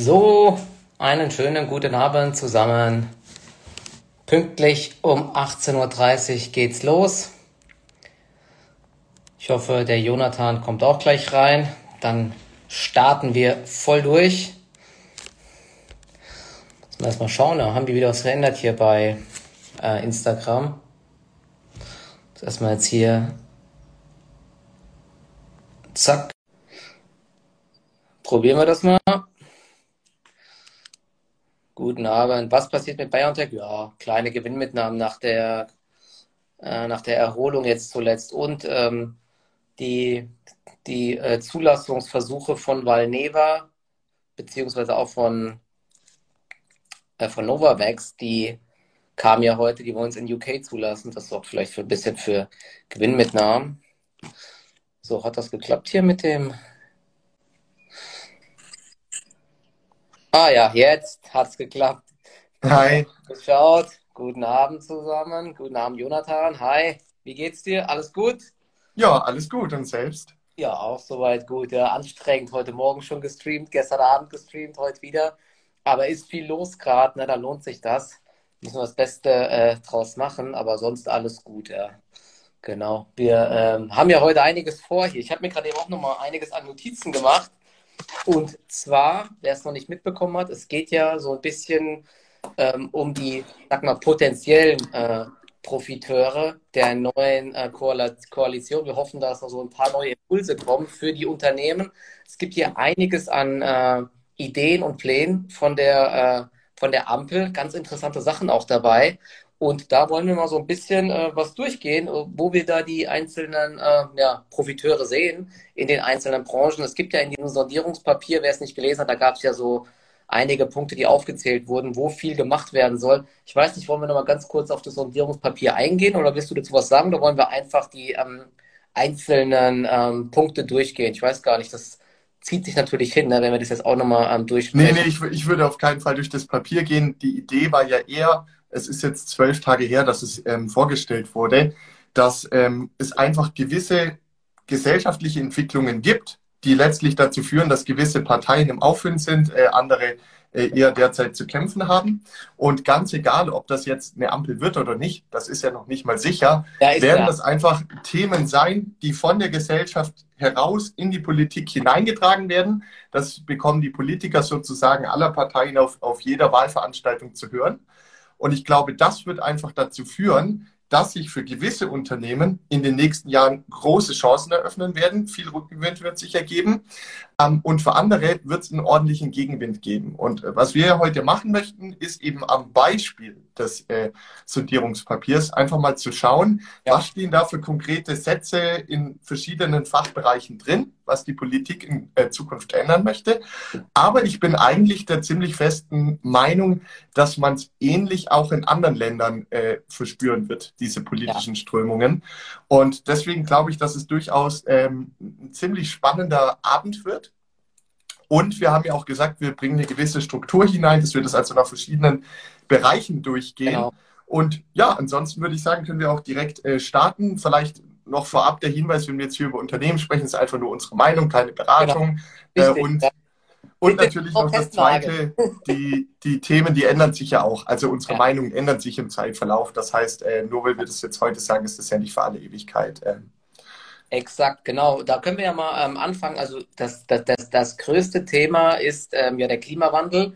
So, einen schönen guten Abend zusammen. Pünktlich um 18.30 Uhr geht's los. Ich hoffe, der Jonathan kommt auch gleich rein. Dann starten wir voll durch. Wir erstmal schauen, da haben die wieder was verändert hier bei äh, Instagram. Erstmal jetzt hier. Zack. Probieren wir das mal. Guten Abend. Was passiert mit BioNTech? Ja, kleine Gewinnmitnahmen nach der, äh, nach der Erholung jetzt zuletzt. Und ähm, die, die äh, Zulassungsversuche von Valneva, beziehungsweise auch von, äh, von Novavax, die kamen ja heute, die wollen es in UK zulassen. Das sorgt vielleicht für ein bisschen für Gewinnmitnahmen. So, hat das geklappt hier mit dem Ah ja, jetzt hat's geklappt. Hi. Geschaut. Guten Abend zusammen. Guten Abend, Jonathan. Hi. Wie geht's dir? Alles gut? Ja, alles gut. Und selbst? Ja, auch soweit gut. Ja, anstrengend. Heute Morgen schon gestreamt, gestern Abend gestreamt, heute wieder. Aber ist viel los gerade, ne? Da lohnt sich das. Müssen wir das Beste äh, draus machen, aber sonst alles gut, ja. Genau. Wir ähm, haben ja heute einiges vor hier. Ich habe mir gerade eben auch nochmal einiges an Notizen gemacht. Und zwar, wer es noch nicht mitbekommen hat, es geht ja so ein bisschen ähm, um die, sag mal, potenziellen äh, Profiteure der neuen äh, Koalition. Wir hoffen, dass noch so ein paar neue Impulse kommen für die Unternehmen. Es gibt hier einiges an äh, Ideen und Plänen von der, äh, von der Ampel, ganz interessante Sachen auch dabei. Und da wollen wir mal so ein bisschen äh, was durchgehen, äh, wo wir da die einzelnen äh, ja, Profiteure sehen in den einzelnen Branchen. Es gibt ja in diesem Sondierungspapier, wer es nicht gelesen hat, da gab es ja so einige Punkte, die aufgezählt wurden, wo viel gemacht werden soll. Ich weiß nicht, wollen wir noch mal ganz kurz auf das Sondierungspapier eingehen oder willst du dazu was sagen? Oder wollen wir einfach die ähm, einzelnen ähm, Punkte durchgehen? Ich weiß gar nicht, das zieht sich natürlich hin, ne, wenn wir das jetzt auch nochmal ähm, durchsprechen. Nee, nee, ich, ich würde auf keinen Fall durch das Papier gehen. Die Idee war ja eher, es ist jetzt zwölf Tage her, dass es ähm, vorgestellt wurde, dass ähm, es einfach gewisse gesellschaftliche Entwicklungen gibt, die letztlich dazu führen, dass gewisse Parteien im Aufwind sind, äh, andere äh, eher derzeit zu kämpfen haben. Und ganz egal, ob das jetzt eine Ampel wird oder nicht, das ist ja noch nicht mal sicher, ja, werden das einfach Themen sein, die von der Gesellschaft heraus in die Politik hineingetragen werden. Das bekommen die Politiker sozusagen aller Parteien auf, auf jeder Wahlveranstaltung zu hören. Und ich glaube, das wird einfach dazu führen, dass sich für gewisse Unternehmen in den nächsten Jahren große Chancen eröffnen werden. Viel Rückenwind wird sich ergeben. Ähm, und für andere wird es einen ordentlichen Gegenwind geben. Und äh, was wir heute machen möchten, ist eben am Beispiel des äh, Sondierungspapiers einfach mal zu schauen, ja. was stehen da für konkrete Sätze in verschiedenen Fachbereichen drin, was die Politik in äh, Zukunft ändern möchte. Aber ich bin eigentlich der ziemlich festen Meinung, dass man es ähnlich auch in anderen Ländern äh, verspüren wird, diese politischen ja. Strömungen. Und deswegen glaube ich, dass es durchaus ähm, ein ziemlich spannender Abend wird. Und wir haben ja auch gesagt, wir bringen eine gewisse Struktur hinein, dass wir das also nach verschiedenen Bereichen durchgehen. Genau. Und ja, ansonsten würde ich sagen, können wir auch direkt äh, starten. Vielleicht noch vorab der Hinweis, wenn wir jetzt hier über Unternehmen sprechen, ist einfach nur unsere Meinung, keine Beratung. Genau. Äh, und, ja. und natürlich noch das Zweite, die, die Themen, die ändern sich ja auch. Also unsere ja. Meinungen ändern sich im Zeitverlauf. Das heißt, äh, nur weil wir das jetzt heute sagen, ist das ja nicht für alle Ewigkeit. Ähm, Exakt, genau. Da können wir ja mal ähm, anfangen. Also das, das, das, das größte Thema ist ähm, ja der Klimawandel.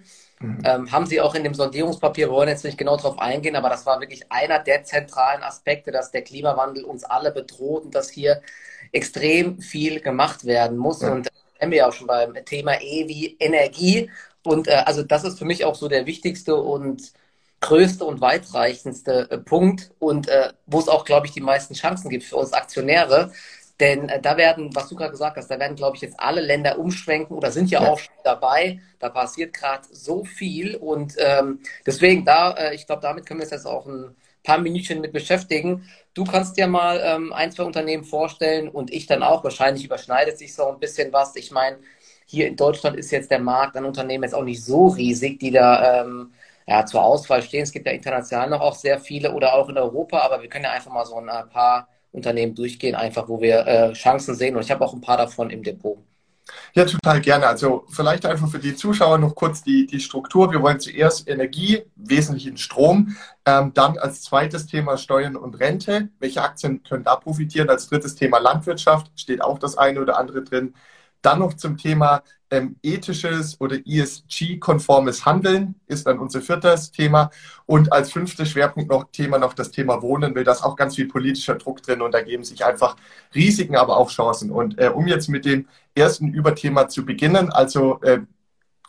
Ähm, haben Sie auch in dem Sondierungspapier, wir wollen jetzt nicht genau darauf eingehen, aber das war wirklich einer der zentralen Aspekte, dass der Klimawandel uns alle bedroht und dass hier extrem viel gemacht werden muss. Ja. Und da wir ja auch schon beim Thema E wie Energie. Und äh, also das ist für mich auch so der wichtigste und größte und weitreichendste äh, Punkt und äh, wo es auch, glaube ich, die meisten Chancen gibt für uns Aktionäre, denn äh, da werden, was du gerade gesagt hast, da werden, glaube ich, jetzt alle Länder umschwenken oder sind ja, ja. auch schon dabei. Da passiert gerade so viel und ähm, deswegen da, äh, ich glaube, damit können wir uns jetzt auch ein paar Minütchen mit beschäftigen. Du kannst dir mal ähm, ein, zwei Unternehmen vorstellen und ich dann auch. Wahrscheinlich überschneidet sich so ein bisschen was. Ich meine, hier in Deutschland ist jetzt der Markt an Unternehmen jetzt auch nicht so riesig, die da ähm, ja, zur Auswahl stehen. Es gibt ja international noch auch sehr viele oder auch in Europa, aber wir können ja einfach mal so ein paar Unternehmen durchgehen, einfach wo wir äh, Chancen sehen. Und ich habe auch ein paar davon im Depot. Ja, total gerne. Also vielleicht einfach für die Zuschauer noch kurz die, die Struktur. Wir wollen zuerst Energie, wesentlich in Strom, ähm, dann als zweites Thema Steuern und Rente. Welche Aktien können da profitieren? Als drittes Thema Landwirtschaft steht auch das eine oder andere drin. Dann noch zum Thema ähm, ethisches oder ESG-konformes Handeln ist dann unser viertes Thema. Und als fünftes Schwerpunkt noch Thema noch das Thema Wohnen, weil da ist auch ganz viel politischer Druck drin und da geben sich einfach Risiken, aber auch Chancen. Und äh, um jetzt mit dem ersten Überthema zu beginnen, also äh,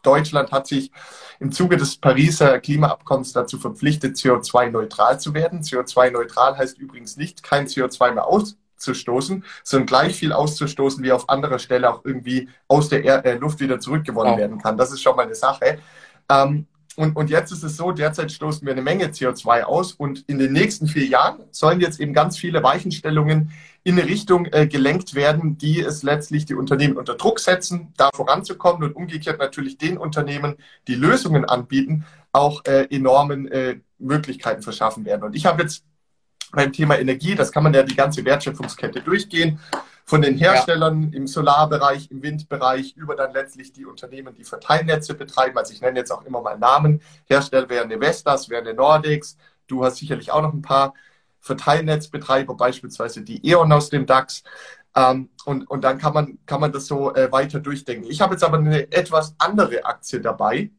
Deutschland hat sich im Zuge des Pariser Klimaabkommens dazu verpflichtet, CO2-neutral zu werden. CO2-neutral heißt übrigens nicht kein CO2 mehr aus, auszustoßen, sondern gleich viel auszustoßen, wie auf anderer Stelle auch irgendwie aus der er äh, Luft wieder zurückgewonnen oh. werden kann. Das ist schon mal eine Sache. Ähm, und, und jetzt ist es so, derzeit stoßen wir eine Menge CO2 aus und in den nächsten vier Jahren sollen jetzt eben ganz viele Weichenstellungen in eine Richtung äh, gelenkt werden, die es letztlich die Unternehmen unter Druck setzen, da voranzukommen und umgekehrt natürlich den Unternehmen, die Lösungen anbieten, auch äh, enormen äh, Möglichkeiten verschaffen werden. Und ich habe jetzt beim Thema Energie, das kann man ja die ganze Wertschöpfungskette durchgehen, von den Herstellern ja. im Solarbereich, im Windbereich, über dann letztlich die Unternehmen, die Verteilnetze betreiben. Also ich nenne jetzt auch immer mal Namen. Hersteller wären eine Vestas, wären eine Nordics. Du hast sicherlich auch noch ein paar Verteilnetzbetreiber, beispielsweise die E.ON aus dem DAX. Ähm, und, und dann kann man, kann man das so äh, weiter durchdenken. Ich habe jetzt aber eine etwas andere Aktie dabei,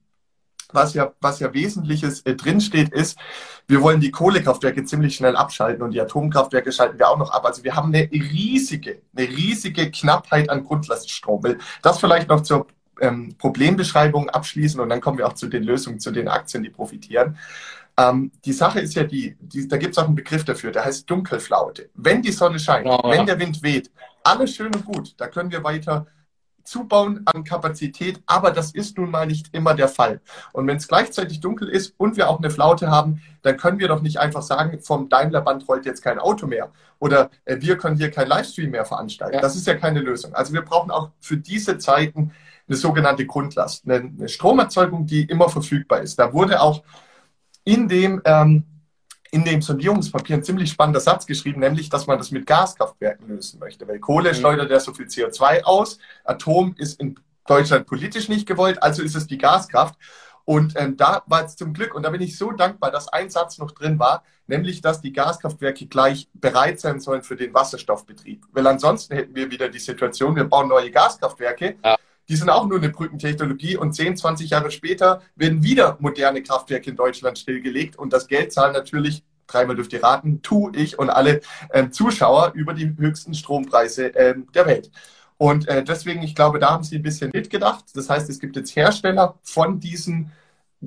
was ja, was ja Wesentliches äh, drinsteht, ist, wir wollen die Kohlekraftwerke ziemlich schnell abschalten und die Atomkraftwerke schalten wir auch noch ab. Also wir haben eine riesige, eine riesige Knappheit an Grundlaststrom. Das vielleicht noch zur ähm, Problembeschreibung abschließen und dann kommen wir auch zu den Lösungen, zu den Aktien, die profitieren. Ähm, die Sache ist ja die, die da gibt es auch einen Begriff dafür, der heißt Dunkelflaute. Wenn die Sonne scheint, oh, wenn der Wind weht, alles schön und gut, da können wir weiter zubauen an Kapazität, aber das ist nun mal nicht immer der Fall. Und wenn es gleichzeitig dunkel ist und wir auch eine Flaute haben, dann können wir doch nicht einfach sagen, vom Daimlerband rollt jetzt kein Auto mehr oder äh, wir können hier kein Livestream mehr veranstalten. Ja. Das ist ja keine Lösung. Also wir brauchen auch für diese Zeiten eine sogenannte Grundlast, eine, eine Stromerzeugung, die immer verfügbar ist. Da wurde auch in dem ähm, in dem Sondierungspapier ein ziemlich spannender Satz geschrieben, nämlich, dass man das mit Gaskraftwerken lösen möchte. Weil Kohle mhm. schleudert ja so viel CO2 aus, Atom ist in Deutschland politisch nicht gewollt, also ist es die Gaskraft. Und ähm, da war es zum Glück, und da bin ich so dankbar, dass ein Satz noch drin war, nämlich, dass die Gaskraftwerke gleich bereit sein sollen für den Wasserstoffbetrieb. Weil ansonsten hätten wir wieder die Situation, wir bauen neue Gaskraftwerke. Ja die sind auch nur eine Brückentechnologie und 10, 20 Jahre später werden wieder moderne Kraftwerke in Deutschland stillgelegt und das Geld zahlen natürlich, dreimal dürft ihr raten, tu ich und alle ähm, Zuschauer über die höchsten Strompreise ähm, der Welt. Und äh, deswegen, ich glaube, da haben sie ein bisschen mitgedacht. Das heißt, es gibt jetzt Hersteller von diesen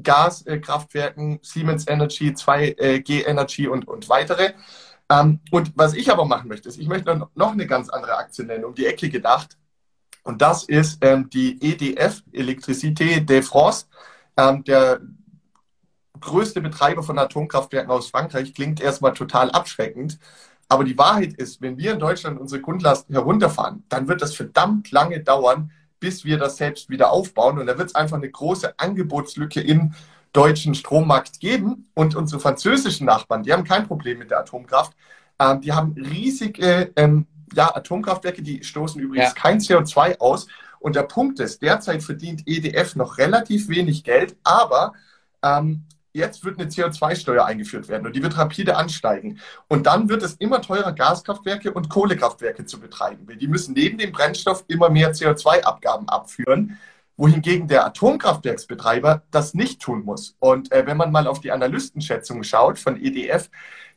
Gaskraftwerken, äh, Siemens Energy, 2G äh, Energy und, und weitere. Ähm, und was ich aber machen möchte, ist, ich möchte noch eine ganz andere Aktie nennen, um die Ecke gedacht. Und das ist ähm, die EDF, Electricité de France, ähm, der größte Betreiber von Atomkraftwerken aus Frankreich. Klingt erstmal total abschreckend. Aber die Wahrheit ist, wenn wir in Deutschland unsere Grundlasten herunterfahren, dann wird das verdammt lange dauern, bis wir das selbst wieder aufbauen. Und da wird es einfach eine große Angebotslücke im deutschen Strommarkt geben. Und unsere französischen Nachbarn, die haben kein Problem mit der Atomkraft. Ähm, die haben riesige ähm, ja, Atomkraftwerke, die stoßen übrigens ja. kein CO2 aus. Und der Punkt ist, derzeit verdient EDF noch relativ wenig Geld, aber ähm, jetzt wird eine CO2-Steuer eingeführt werden und die wird rapide ansteigen. Und dann wird es immer teurer, Gaskraftwerke und Kohlekraftwerke zu betreiben, weil die müssen neben dem Brennstoff immer mehr CO2-Abgaben abführen wohingegen der Atomkraftwerksbetreiber das nicht tun muss. Und äh, wenn man mal auf die Analystenschätzungen schaut von EDF,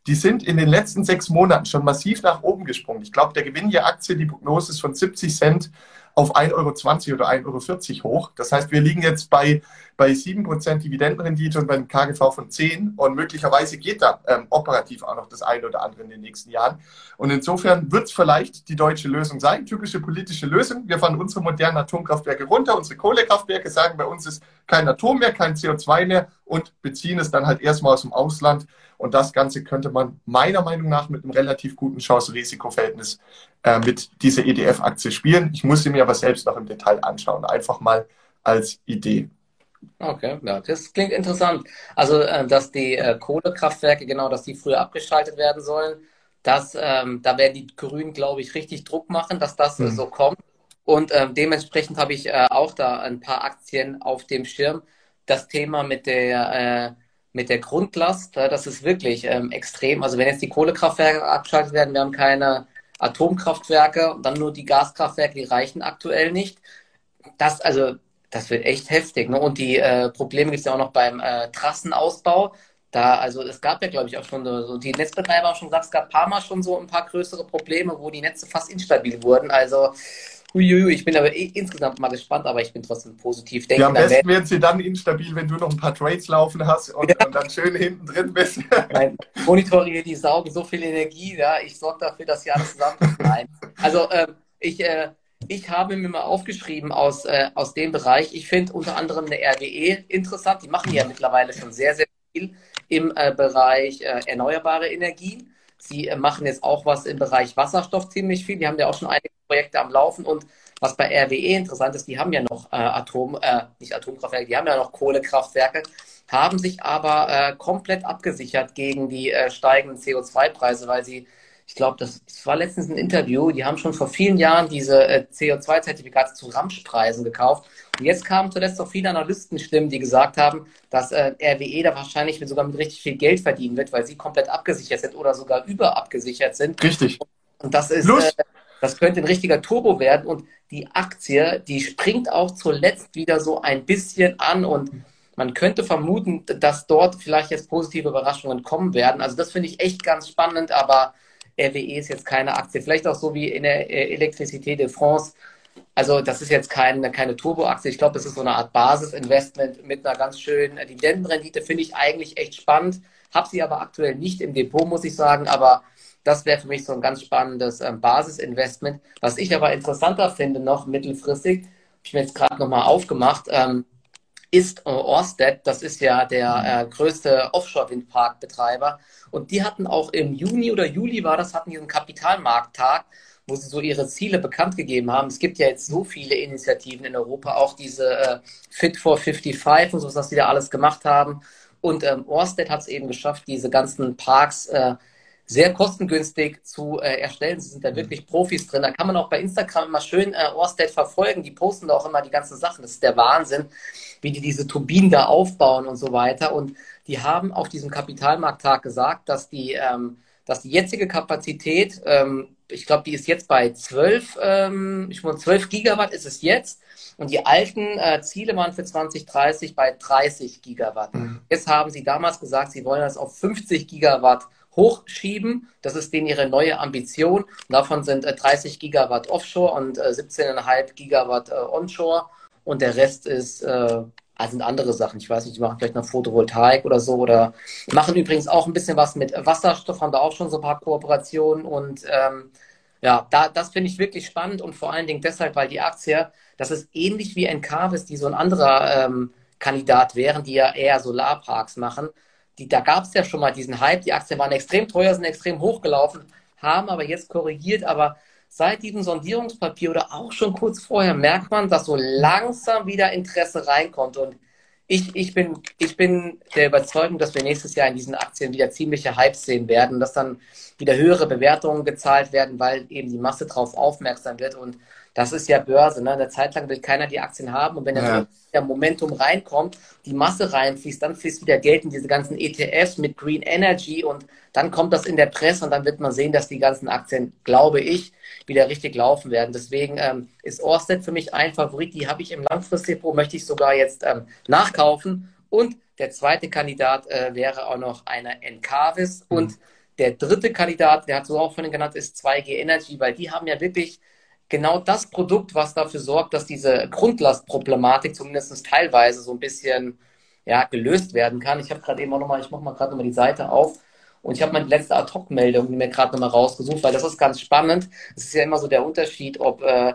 die sind in den letzten sechs Monaten schon massiv nach oben gesprungen. Ich glaube, der Gewinn je Aktie, die Prognose ist von 70 Cent auf 1,20 Euro oder 1,40 Euro hoch. Das heißt, wir liegen jetzt bei, bei 7% Dividendenrendite und beim KGV von 10 und möglicherweise geht da ähm, operativ auch noch das eine oder andere in den nächsten Jahren. Und insofern wird es vielleicht die deutsche Lösung sein, typische politische Lösung. Wir fahren unsere modernen Atomkraftwerke runter, unsere Kohlekraftwerke sagen, bei uns ist kein Atom mehr, kein CO2 mehr und beziehen es dann halt erstmal aus dem Ausland. Und das Ganze könnte man meiner Meinung nach mit einem relativ guten Chance-Risiko-Verhältnis äh, mit dieser EDF-Aktie spielen. Ich muss sie mir aber selbst noch im Detail anschauen, einfach mal als Idee. Okay, ja, das klingt interessant. Also, äh, dass die äh, Kohlekraftwerke, genau, dass die früher abgeschaltet werden sollen, das, ähm, da werden die Grünen, glaube ich, richtig Druck machen, dass das mhm. so kommt. Und ähm, dementsprechend habe ich äh, auch da ein paar Aktien auf dem Schirm. Das Thema mit der, äh, mit der Grundlast, äh, das ist wirklich ähm, extrem. Also wenn jetzt die Kohlekraftwerke abgeschaltet werden, wir haben keine Atomkraftwerke, dann nur die Gaskraftwerke, die reichen aktuell nicht. Das, also, das wird echt heftig. Ne? Und die äh, Probleme gibt es ja auch noch beim äh, Trassenausbau. Da, also es gab ja, glaube ich, auch schon so, die Netzbetreiber haben schon gesagt, es gab ein paar Mal schon so ein paar größere Probleme, wo die Netze fast instabil wurden. Also Uiuiui, ich bin aber eh insgesamt mal gespannt, aber ich bin trotzdem positiv. Denke, ja, am besten werden sie dann instabil, wenn du noch ein paar Trades laufen hast und, ja. und dann schön hinten drin bist. Nein, Monitore, die saugen so viel Energie, ja, ich sorge dafür, dass sie alles zusammen Nein. Also ähm, ich, äh, ich habe mir mal aufgeschrieben aus, äh, aus dem Bereich, ich finde unter anderem eine RWE interessant, die machen ja mittlerweile schon sehr, sehr viel im äh, Bereich äh, erneuerbare Energien. Sie äh, machen jetzt auch was im Bereich Wasserstoff ziemlich viel. Die haben ja auch schon einige Projekte am Laufen und was bei RWE interessant ist, die haben ja noch äh, Atom, äh, nicht Atomkraftwerke, die haben ja noch Kohlekraftwerke, haben sich aber komplett abgesichert gegen die steigenden CO2-Preise, weil sie, ich glaube, das, das, war letztens ein Interview, die haben schon vor vielen Jahren diese äh, CO2-Zertifikate zu Ramschpreisen gekauft. Und jetzt kamen zuletzt auch viele Analystenstimmen, die gesagt haben, dass äh, RWE da wahrscheinlich sogar mit richtig viel Geld verdienen wird, weil sie komplett abgesichert sind oder sogar überabgesichert sind. Richtig. Und das ist, Plus, das könnte ein richtiger Turbo werden und die Aktie, die springt auch zuletzt wieder so ein bisschen an und man könnte vermuten, dass dort vielleicht jetzt positive Überraschungen kommen werden. Also das finde ich echt ganz spannend, aber RWE ist jetzt keine Aktie. Vielleicht auch so wie in der äh, Electricité de France. Also das ist jetzt keine, keine Turbo-Aktie. Ich glaube, das ist so eine Art Basisinvestment mit einer ganz schönen Dividendenrendite. Finde ich eigentlich echt spannend. Habe sie aber aktuell nicht im Depot, muss ich sagen. Aber das wäre für mich so ein ganz spannendes ähm, Basisinvestment. Was ich aber interessanter finde, noch mittelfristig, habe ich mir jetzt gerade nochmal aufgemacht, ähm, ist äh, Orsted. Das ist ja der äh, größte Offshore-Windparkbetreiber. Und die hatten auch im Juni oder Juli war das, hatten einen Kapitalmarkttag, wo sie so ihre Ziele bekannt gegeben haben. Es gibt ja jetzt so viele Initiativen in Europa, auch diese äh, Fit for 55 und so, was die da alles gemacht haben. Und ähm, Orsted hat es eben geschafft, diese ganzen Parks äh, sehr kostengünstig zu äh, erstellen. Sie sind da mhm. wirklich Profis drin. Da kann man auch bei Instagram immer schön äh, Orsted verfolgen. Die posten da auch immer die ganzen Sachen. Das ist der Wahnsinn, wie die diese Turbinen da aufbauen und so weiter. Und die haben auf diesem Kapitalmarkttag gesagt, dass die, ähm, dass die jetzige Kapazität, ähm, ich glaube, die ist jetzt bei 12, ähm, ich meine, 12 Gigawatt ist es jetzt. Und die alten äh, Ziele waren für 2030 bei 30 Gigawatt. Mhm. Jetzt haben sie damals gesagt, sie wollen das auf 50 Gigawatt hochschieben. Das ist denen ihre neue Ambition. Davon sind 30 äh, Gigawatt Offshore und 17,5 äh, Gigawatt äh, Onshore. Und der Rest ist, also sind andere Sachen. Ich weiß nicht, die machen vielleicht noch Photovoltaik oder so. Oder machen übrigens auch ein bisschen was mit Wasserstoff, haben da auch schon so ein paar Kooperationen. Und ähm, ja, da, das finde ich wirklich spannend und vor allen Dingen deshalb, weil die Aktie, das ist ähnlich wie Encarvis, die so ein anderer ähm, Kandidat wären, die ja eher Solarparks machen die, da gab es ja schon mal diesen Hype, die Aktien waren extrem teuer, sind extrem hochgelaufen, haben aber jetzt korrigiert, aber seit diesem Sondierungspapier oder auch schon kurz vorher merkt man, dass so langsam wieder Interesse reinkommt. Und ich, ich, bin, ich bin der Überzeugung, dass wir nächstes Jahr in diesen Aktien wieder ziemliche Hypes sehen werden, dass dann wieder höhere Bewertungen gezahlt werden, weil eben die Masse darauf aufmerksam wird. Und das ist ja Börse. Ne? Eine Zeit lang will keiner die Aktien haben und wenn ja. der Momentum reinkommt, die Masse reinfließt, dann fließt wieder Geld in diese ganzen ETFs mit Green Energy und dann kommt das in der Presse und dann wird man sehen, dass die ganzen Aktien, glaube ich, wieder richtig laufen werden. Deswegen ähm, ist Orsted für mich ein Favorit. Die habe ich im Langfristdepot, möchte ich sogar jetzt ähm, nachkaufen. Und der zweite Kandidat äh, wäre auch noch einer Encarvis. Mhm. Und der dritte Kandidat, der hat so auch von genannt, ist 2G Energy, weil die haben ja wirklich genau das Produkt, was dafür sorgt, dass diese Grundlastproblematik zumindest teilweise so ein bisschen ja, gelöst werden kann. Ich habe gerade eben auch nochmal, ich mache mal gerade nochmal die Seite auf und ich habe meine letzte Ad-Hoc-Meldung mir gerade nochmal rausgesucht, weil das ist ganz spannend. Es ist ja immer so der Unterschied, ob äh,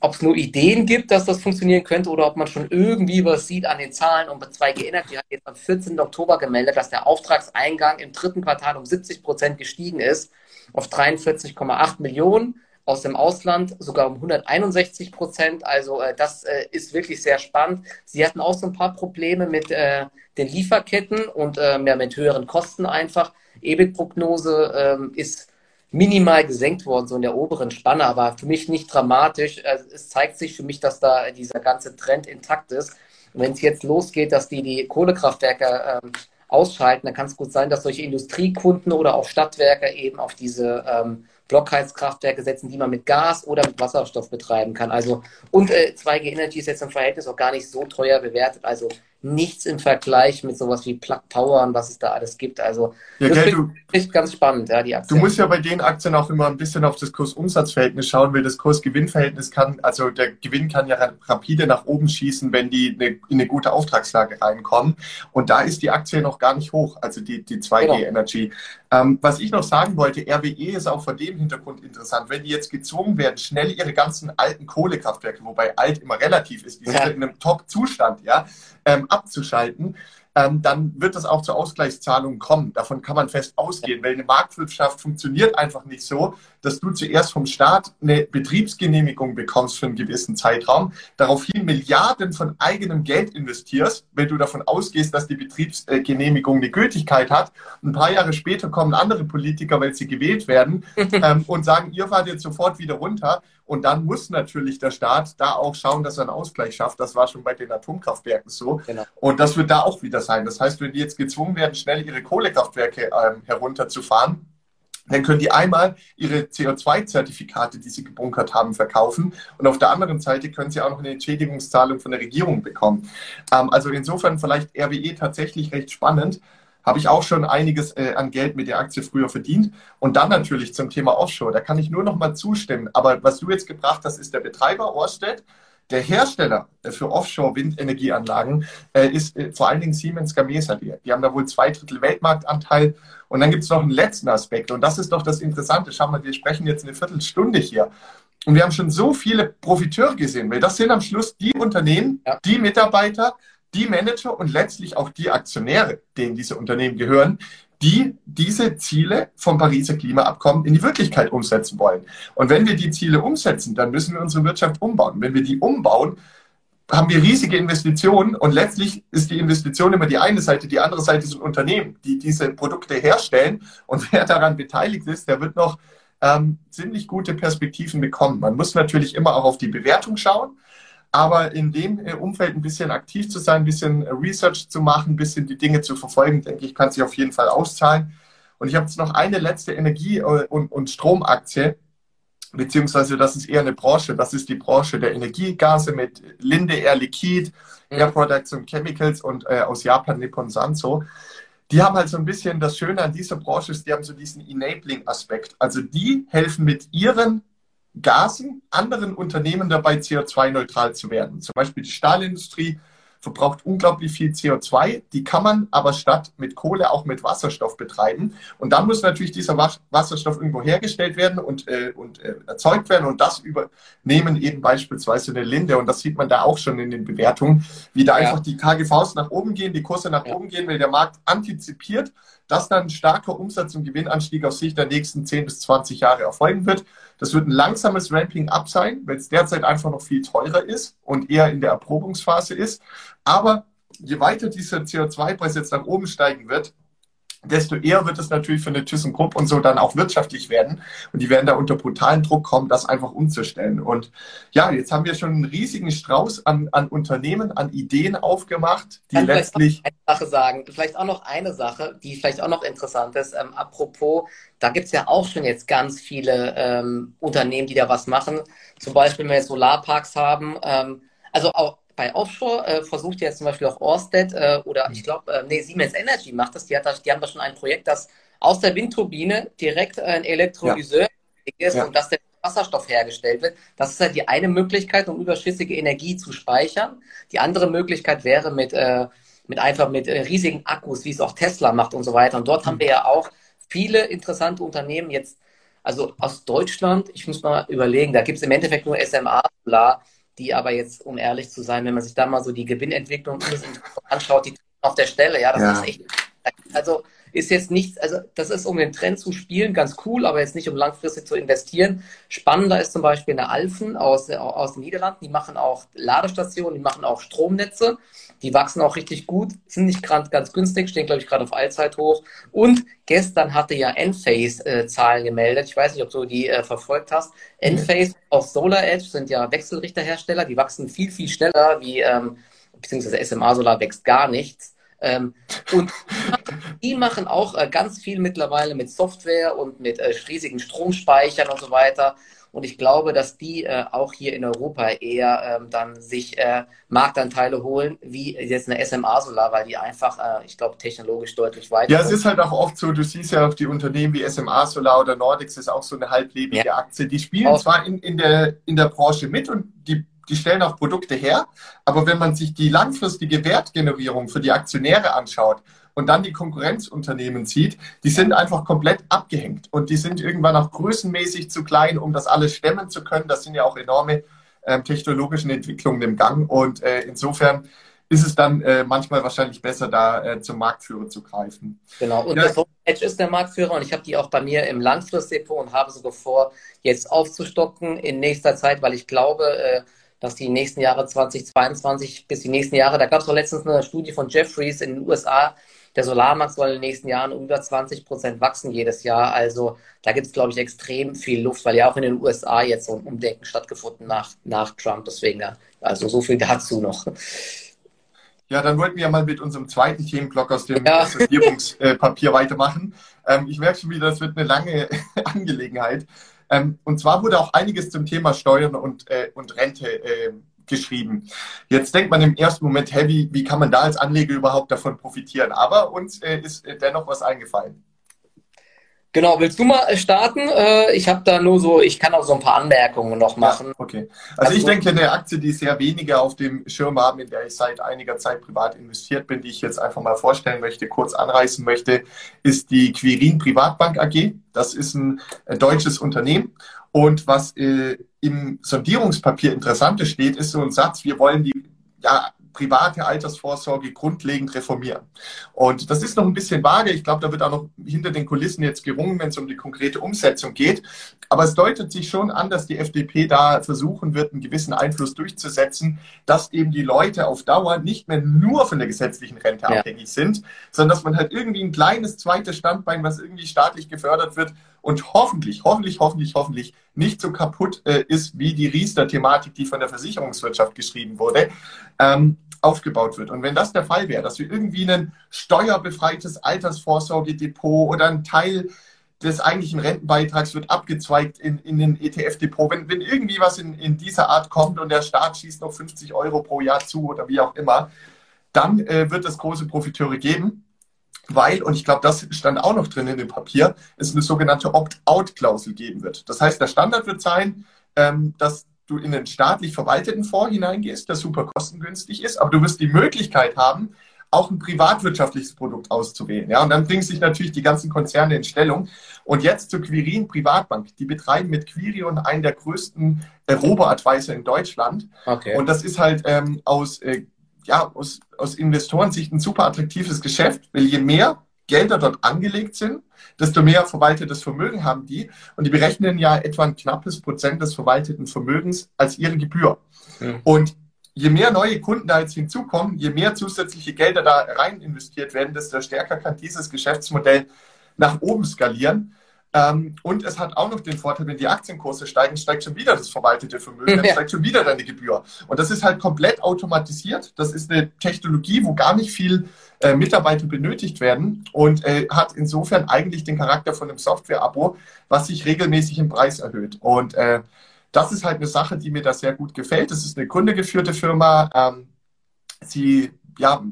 ob es nur Ideen gibt, dass das funktionieren könnte oder ob man schon irgendwie was sieht an den Zahlen. Und bei 2G Energy hat jetzt am 14. Oktober gemeldet, dass der Auftragseingang im dritten Quartal um 70 Prozent gestiegen ist auf 43,8 Millionen aus dem Ausland sogar um 161 Prozent. Also äh, das äh, ist wirklich sehr spannend. Sie hatten auch so ein paar Probleme mit äh, den Lieferketten und äh, ja, mit höheren Kosten einfach. EBIT-Prognose ähm, ist minimal gesenkt worden, so in der oberen Spanne, aber für mich nicht dramatisch. Also es zeigt sich für mich, dass da dieser ganze Trend intakt ist. Und wenn es jetzt losgeht, dass die die Kohlekraftwerke ähm, ausschalten, dann kann es gut sein, dass solche Industriekunden oder auch Stadtwerke eben auf diese ähm, Blockheizkraftwerke setzen, die man mit Gas oder mit Wasserstoff betreiben kann. Also und äh, 2G Energy ist jetzt im Verhältnis auch gar nicht so teuer bewertet. Also nichts im Vergleich mit sowas wie Plug Power und was es da alles gibt. Also ja, das gell, ist ganz spannend, ja, die Aktien. Du musst ja bei den Aktien auch immer ein bisschen auf das Kurs-Umsatz-Verhältnis schauen, weil das Kurs-Gewinn-Verhältnis kann, also der Gewinn kann ja rapide nach oben schießen, wenn die eine, in eine gute Auftragslage reinkommen. Und da ist die Aktie noch gar nicht hoch, also die, die 2G genau. Energy. Ähm, was ich noch sagen wollte, RWE ist auch vor dem Hintergrund interessant. Wenn die jetzt gezwungen werden, schnell ihre ganzen alten Kohlekraftwerke, wobei alt immer relativ ist, die sind ja. in einem Top-Zustand, ja, ähm, abzuschalten, ähm, dann wird es auch zu Ausgleichszahlungen kommen. Davon kann man fest ausgehen, weil eine Marktwirtschaft funktioniert einfach nicht so, dass du zuerst vom Staat eine Betriebsgenehmigung bekommst für einen gewissen Zeitraum, daraufhin Milliarden von eigenem Geld investierst, wenn du davon ausgehst, dass die Betriebsgenehmigung eine Gültigkeit hat. Ein paar Jahre später kommen andere Politiker, weil sie gewählt werden, ähm, und sagen, ihr fahrt jetzt sofort wieder runter. Und dann muss natürlich der Staat da auch schauen, dass er einen Ausgleich schafft. Das war schon bei den Atomkraftwerken so. Genau. Und das wird da auch wieder sein. Das heißt, wenn die jetzt gezwungen werden, schnell ihre Kohlekraftwerke ähm, herunterzufahren, dann können die einmal ihre CO2-Zertifikate, die sie gebunkert haben, verkaufen. Und auf der anderen Seite können sie auch noch eine Entschädigungszahlung von der Regierung bekommen. Ähm, also insofern vielleicht RWE tatsächlich recht spannend habe ich auch schon einiges äh, an Geld mit der Aktie früher verdient. Und dann natürlich zum Thema Offshore, da kann ich nur noch mal zustimmen. Aber was du jetzt gebracht hast, ist der Betreiber Orsted. Der Hersteller äh, für Offshore-Windenergieanlagen äh, ist äh, vor allen Dingen Siemens Gamesa. Die, die haben da wohl zwei Drittel Weltmarktanteil. Und dann gibt es noch einen letzten Aspekt. Und das ist doch das Interessante. Schau mal, wir sprechen jetzt eine Viertelstunde hier. Und wir haben schon so viele Profiteure gesehen, weil das sind am Schluss die Unternehmen, ja. die Mitarbeiter, die Manager und letztlich auch die Aktionäre, denen diese Unternehmen gehören, die diese Ziele vom Pariser Klimaabkommen in die Wirklichkeit umsetzen wollen. Und wenn wir die Ziele umsetzen, dann müssen wir unsere Wirtschaft umbauen. Wenn wir die umbauen, haben wir riesige Investitionen und letztlich ist die Investition immer die eine Seite, die andere Seite sind Unternehmen, die diese Produkte herstellen und wer daran beteiligt ist, der wird noch ähm, ziemlich gute Perspektiven bekommen. Man muss natürlich immer auch auf die Bewertung schauen, aber in dem äh, Umfeld ein bisschen aktiv zu sein, ein bisschen äh, Research zu machen, ein bisschen die Dinge zu verfolgen, denke ich, kann sich auf jeden Fall auszahlen. Und ich habe jetzt noch eine letzte Energie- äh, und, und Stromaktie, beziehungsweise das ist eher eine Branche, das ist die Branche der Energiegase mit Linde Air Liquid. Air Products und Chemicals und äh, aus Japan Nippon Sanso. Die haben halt so ein bisschen das Schöne an dieser Branche ist, die haben so diesen Enabling-Aspekt. Also die helfen mit ihren Gasen anderen Unternehmen dabei, CO2-neutral zu werden. Zum Beispiel die Stahlindustrie verbraucht unglaublich viel CO2. Die kann man aber statt mit Kohle auch mit Wasserstoff betreiben. Und dann muss natürlich dieser Wasserstoff irgendwo hergestellt werden und, äh, und äh, erzeugt werden. Und das übernehmen eben beispielsweise eine Linde. Und das sieht man da auch schon in den Bewertungen, wie da ja. einfach die KGVs nach oben gehen, die Kurse nach ja. oben gehen, weil der Markt antizipiert, dass dann ein starker Umsatz- und Gewinnanstieg auf Sicht der nächsten 10 bis 20 Jahre erfolgen wird. Das wird ein langsames Ramping-up sein, weil es derzeit einfach noch viel teurer ist und eher in der Erprobungsphase ist. Aber je weiter dieser CO2-Preis jetzt nach oben steigen wird, desto eher wird es natürlich für eine ThyssenKrupp und so dann auch wirtschaftlich werden. Und die werden da unter brutalen Druck kommen, das einfach umzustellen. Und ja, jetzt haben wir schon einen riesigen Strauß an, an Unternehmen, an Ideen aufgemacht, die Kann letztlich. Eine Sache sagen, vielleicht auch noch eine Sache, die vielleicht auch noch interessant ist. Ähm, apropos, da gibt es ja auch schon jetzt ganz viele ähm, Unternehmen, die da was machen. Zum Beispiel, wenn wir jetzt Solarparks haben. Ähm, also auch bei Offshore äh, versucht jetzt zum Beispiel auch Orsted äh, oder ich glaube, äh, nee, Siemens Energy macht das. Die, hat das. die haben da schon ein Projekt, das aus der Windturbine direkt ein Elektrolyseur ja. ist ja. und dass der Wasserstoff hergestellt wird. Das ist halt die eine Möglichkeit, um überschüssige Energie zu speichern. Die andere Möglichkeit wäre mit, äh, mit einfach mit äh, riesigen Akkus, wie es auch Tesla macht und so weiter. Und dort mhm. haben wir ja auch viele interessante Unternehmen jetzt, also aus Deutschland, ich muss mal überlegen, da gibt es im Endeffekt nur SMA Solar die aber jetzt, um ehrlich zu sein, wenn man sich da mal so die Gewinnentwicklung anschaut, die auf der Stelle, ja, das ja. ist echt. Also ist jetzt nichts, also das ist, um den Trend zu spielen, ganz cool, aber jetzt nicht, um langfristig zu investieren. Spannender ist zum Beispiel eine Alphen aus, aus den Niederlanden, die machen auch Ladestationen, die machen auch Stromnetze, die wachsen auch richtig gut, sind nicht gerade ganz günstig, stehen, glaube ich, gerade auf Allzeit hoch. Und gestern hatte ja Enphase äh, Zahlen gemeldet. Ich weiß nicht, ob du die äh, verfolgt hast. Enphase mhm. auf Solar Edge sind ja Wechselrichterhersteller, die wachsen viel, viel schneller wie ähm, beziehungsweise SMA Solar wächst gar nichts. Ähm, und die machen auch äh, ganz viel mittlerweile mit Software und mit äh, riesigen Stromspeichern und so weiter. Und ich glaube, dass die äh, auch hier in Europa eher ähm, dann sich äh, Marktanteile holen, wie jetzt eine SMA Solar, weil die einfach, äh, ich glaube, technologisch deutlich weiter Ja, es ist halt auch oft so, du siehst ja auf die Unternehmen wie SMA Solar oder Nordics ist auch so eine halblebige ja. Aktie. Die spielen auch. zwar in, in, der, in der Branche mit und die die stellen auch Produkte her, aber wenn man sich die langfristige Wertgenerierung für die Aktionäre anschaut und dann die Konkurrenzunternehmen sieht, die sind einfach komplett abgehängt und die sind irgendwann auch größenmäßig zu klein, um das alles stemmen zu können. Das sind ja auch enorme äh, technologischen Entwicklungen im Gang und äh, insofern ist es dann äh, manchmal wahrscheinlich besser, da äh, zum Marktführer zu greifen. Genau, und ja. das Edge ist der Marktführer und ich habe die auch bei mir im Langfristdepot und habe sogar vor, jetzt aufzustocken in nächster Zeit, weil ich glaube, äh, dass die nächsten Jahre 2022 bis die nächsten Jahre, da gab es doch letztens eine Studie von Jeffries in den USA, der Solarmarkt soll in den nächsten Jahren um über 20 Prozent wachsen jedes Jahr. Also da gibt es, glaube ich, extrem viel Luft, weil ja auch in den USA jetzt so ein Umdenken stattgefunden nach, nach Trump. Deswegen, also so viel dazu noch. Ja, dann wollten wir mal mit unserem zweiten Themenblock aus dem ja. Regierungspapier weitermachen. Ähm, ich merke schon wieder, das wird eine lange Angelegenheit. Ähm, und zwar wurde auch einiges zum Thema Steuern und, äh, und Rente äh, geschrieben. Jetzt denkt man im ersten Moment, hey, wie, wie kann man da als Anleger überhaupt davon profitieren? Aber uns äh, ist äh, dennoch was eingefallen. Genau, willst du mal starten? Äh, ich habe da nur so, ich kann auch so ein paar Anmerkungen noch machen. Ja, okay. Also, also ich denke, eine Aktie, die sehr wenige auf dem Schirm haben, in der ich seit einiger Zeit privat investiert bin, die ich jetzt einfach mal vorstellen möchte, kurz anreißen möchte, ist die Quirin Privatbank AG. Das ist ein äh, deutsches Unternehmen. Und was äh, im Sondierungspapier Interessantes steht, ist so ein Satz, wir wollen die ja, private Altersvorsorge grundlegend reformieren. Und das ist noch ein bisschen vage. Ich glaube, da wird auch noch hinter den Kulissen jetzt gerungen, wenn es um die konkrete Umsetzung geht. Aber es deutet sich schon an, dass die FDP da versuchen wird, einen gewissen Einfluss durchzusetzen, dass eben die Leute auf Dauer nicht mehr nur von der gesetzlichen Rente ja. abhängig sind, sondern dass man halt irgendwie ein kleines zweites Standbein, was irgendwie staatlich gefördert wird und hoffentlich, hoffentlich, hoffentlich, hoffentlich nicht so kaputt äh, ist wie die Riester-Thematik, die von der Versicherungswirtschaft geschrieben wurde, ähm, aufgebaut wird. Und wenn das der Fall wäre, dass wir irgendwie ein steuerbefreites Altersvorsorgedepot oder ein Teil des eigentlichen Rentenbeitrags wird abgezweigt in, in den ETF-Depot. Wenn, wenn irgendwie was in, in dieser Art kommt und der Staat schießt noch 50 Euro pro Jahr zu oder wie auch immer, dann äh, wird es große Profiteure geben, weil, und ich glaube, das stand auch noch drin in dem Papier, es eine sogenannte Opt-out-Klausel geben wird. Das heißt, der Standard wird sein, ähm, dass du in einen staatlich verwalteten Fonds hineingehst, der super kostengünstig ist, aber du wirst die Möglichkeit haben, auch ein privatwirtschaftliches Produkt auszuwählen. Ja, und dann bringen sich natürlich die ganzen Konzerne in Stellung. Und jetzt zur Quirin Privatbank. Die betreiben mit Quirion einen der größten äh, Robo-Advisor in Deutschland. Okay. Und das ist halt ähm, aus, äh, ja, aus, aus Investorensicht ein super attraktives Geschäft, weil je mehr Gelder dort angelegt sind, desto mehr verwaltetes Vermögen haben die. Und die berechnen ja etwa ein knappes Prozent des verwalteten Vermögens als ihre Gebühr. Mhm. Und je mehr neue Kunden da jetzt hinzukommen, je mehr zusätzliche Gelder da rein investiert werden, desto stärker kann dieses Geschäftsmodell nach oben skalieren. Ähm, und es hat auch noch den Vorteil, wenn die Aktienkurse steigen, steigt schon wieder das verwaltete Vermögen, dann steigt schon wieder deine Gebühr. Und das ist halt komplett automatisiert. Das ist eine Technologie, wo gar nicht viel äh, Mitarbeiter benötigt werden und äh, hat insofern eigentlich den Charakter von einem Software-Abo, was sich regelmäßig im Preis erhöht. Und äh, das ist halt eine Sache, die mir da sehr gut gefällt. Das ist eine kundegeführte Firma. Ähm, sie, ja,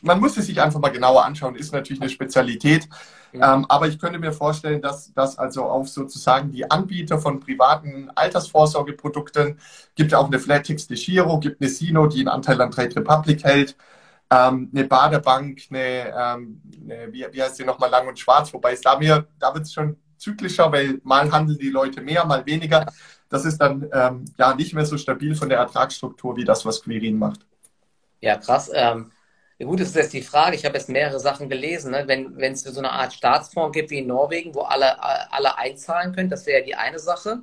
man muss es sich einfach mal genauer anschauen, ist natürlich eine Spezialität. Ähm, aber ich könnte mir vorstellen, dass das also auf sozusagen die Anbieter von privaten Altersvorsorgeprodukten gibt ja auch eine Flatix de Giro, gibt eine Sino, die einen Anteil an Trade Republic hält, ähm, eine Badebank, eine, ähm, eine wie, wie heißt die nochmal, Lang und Schwarz, wobei es da mir, da wird es schon zyklischer, weil mal handeln die Leute mehr, mal weniger. Das ist dann ähm, ja nicht mehr so stabil von der Ertragsstruktur wie das, was Quirin macht. Ja, krass. Ähm, gut, das ist jetzt die Frage. Ich habe jetzt mehrere Sachen gelesen. Ne? Wenn es so eine Art Staatsfonds gibt wie in Norwegen, wo alle, alle einzahlen können, das wäre ja die eine Sache.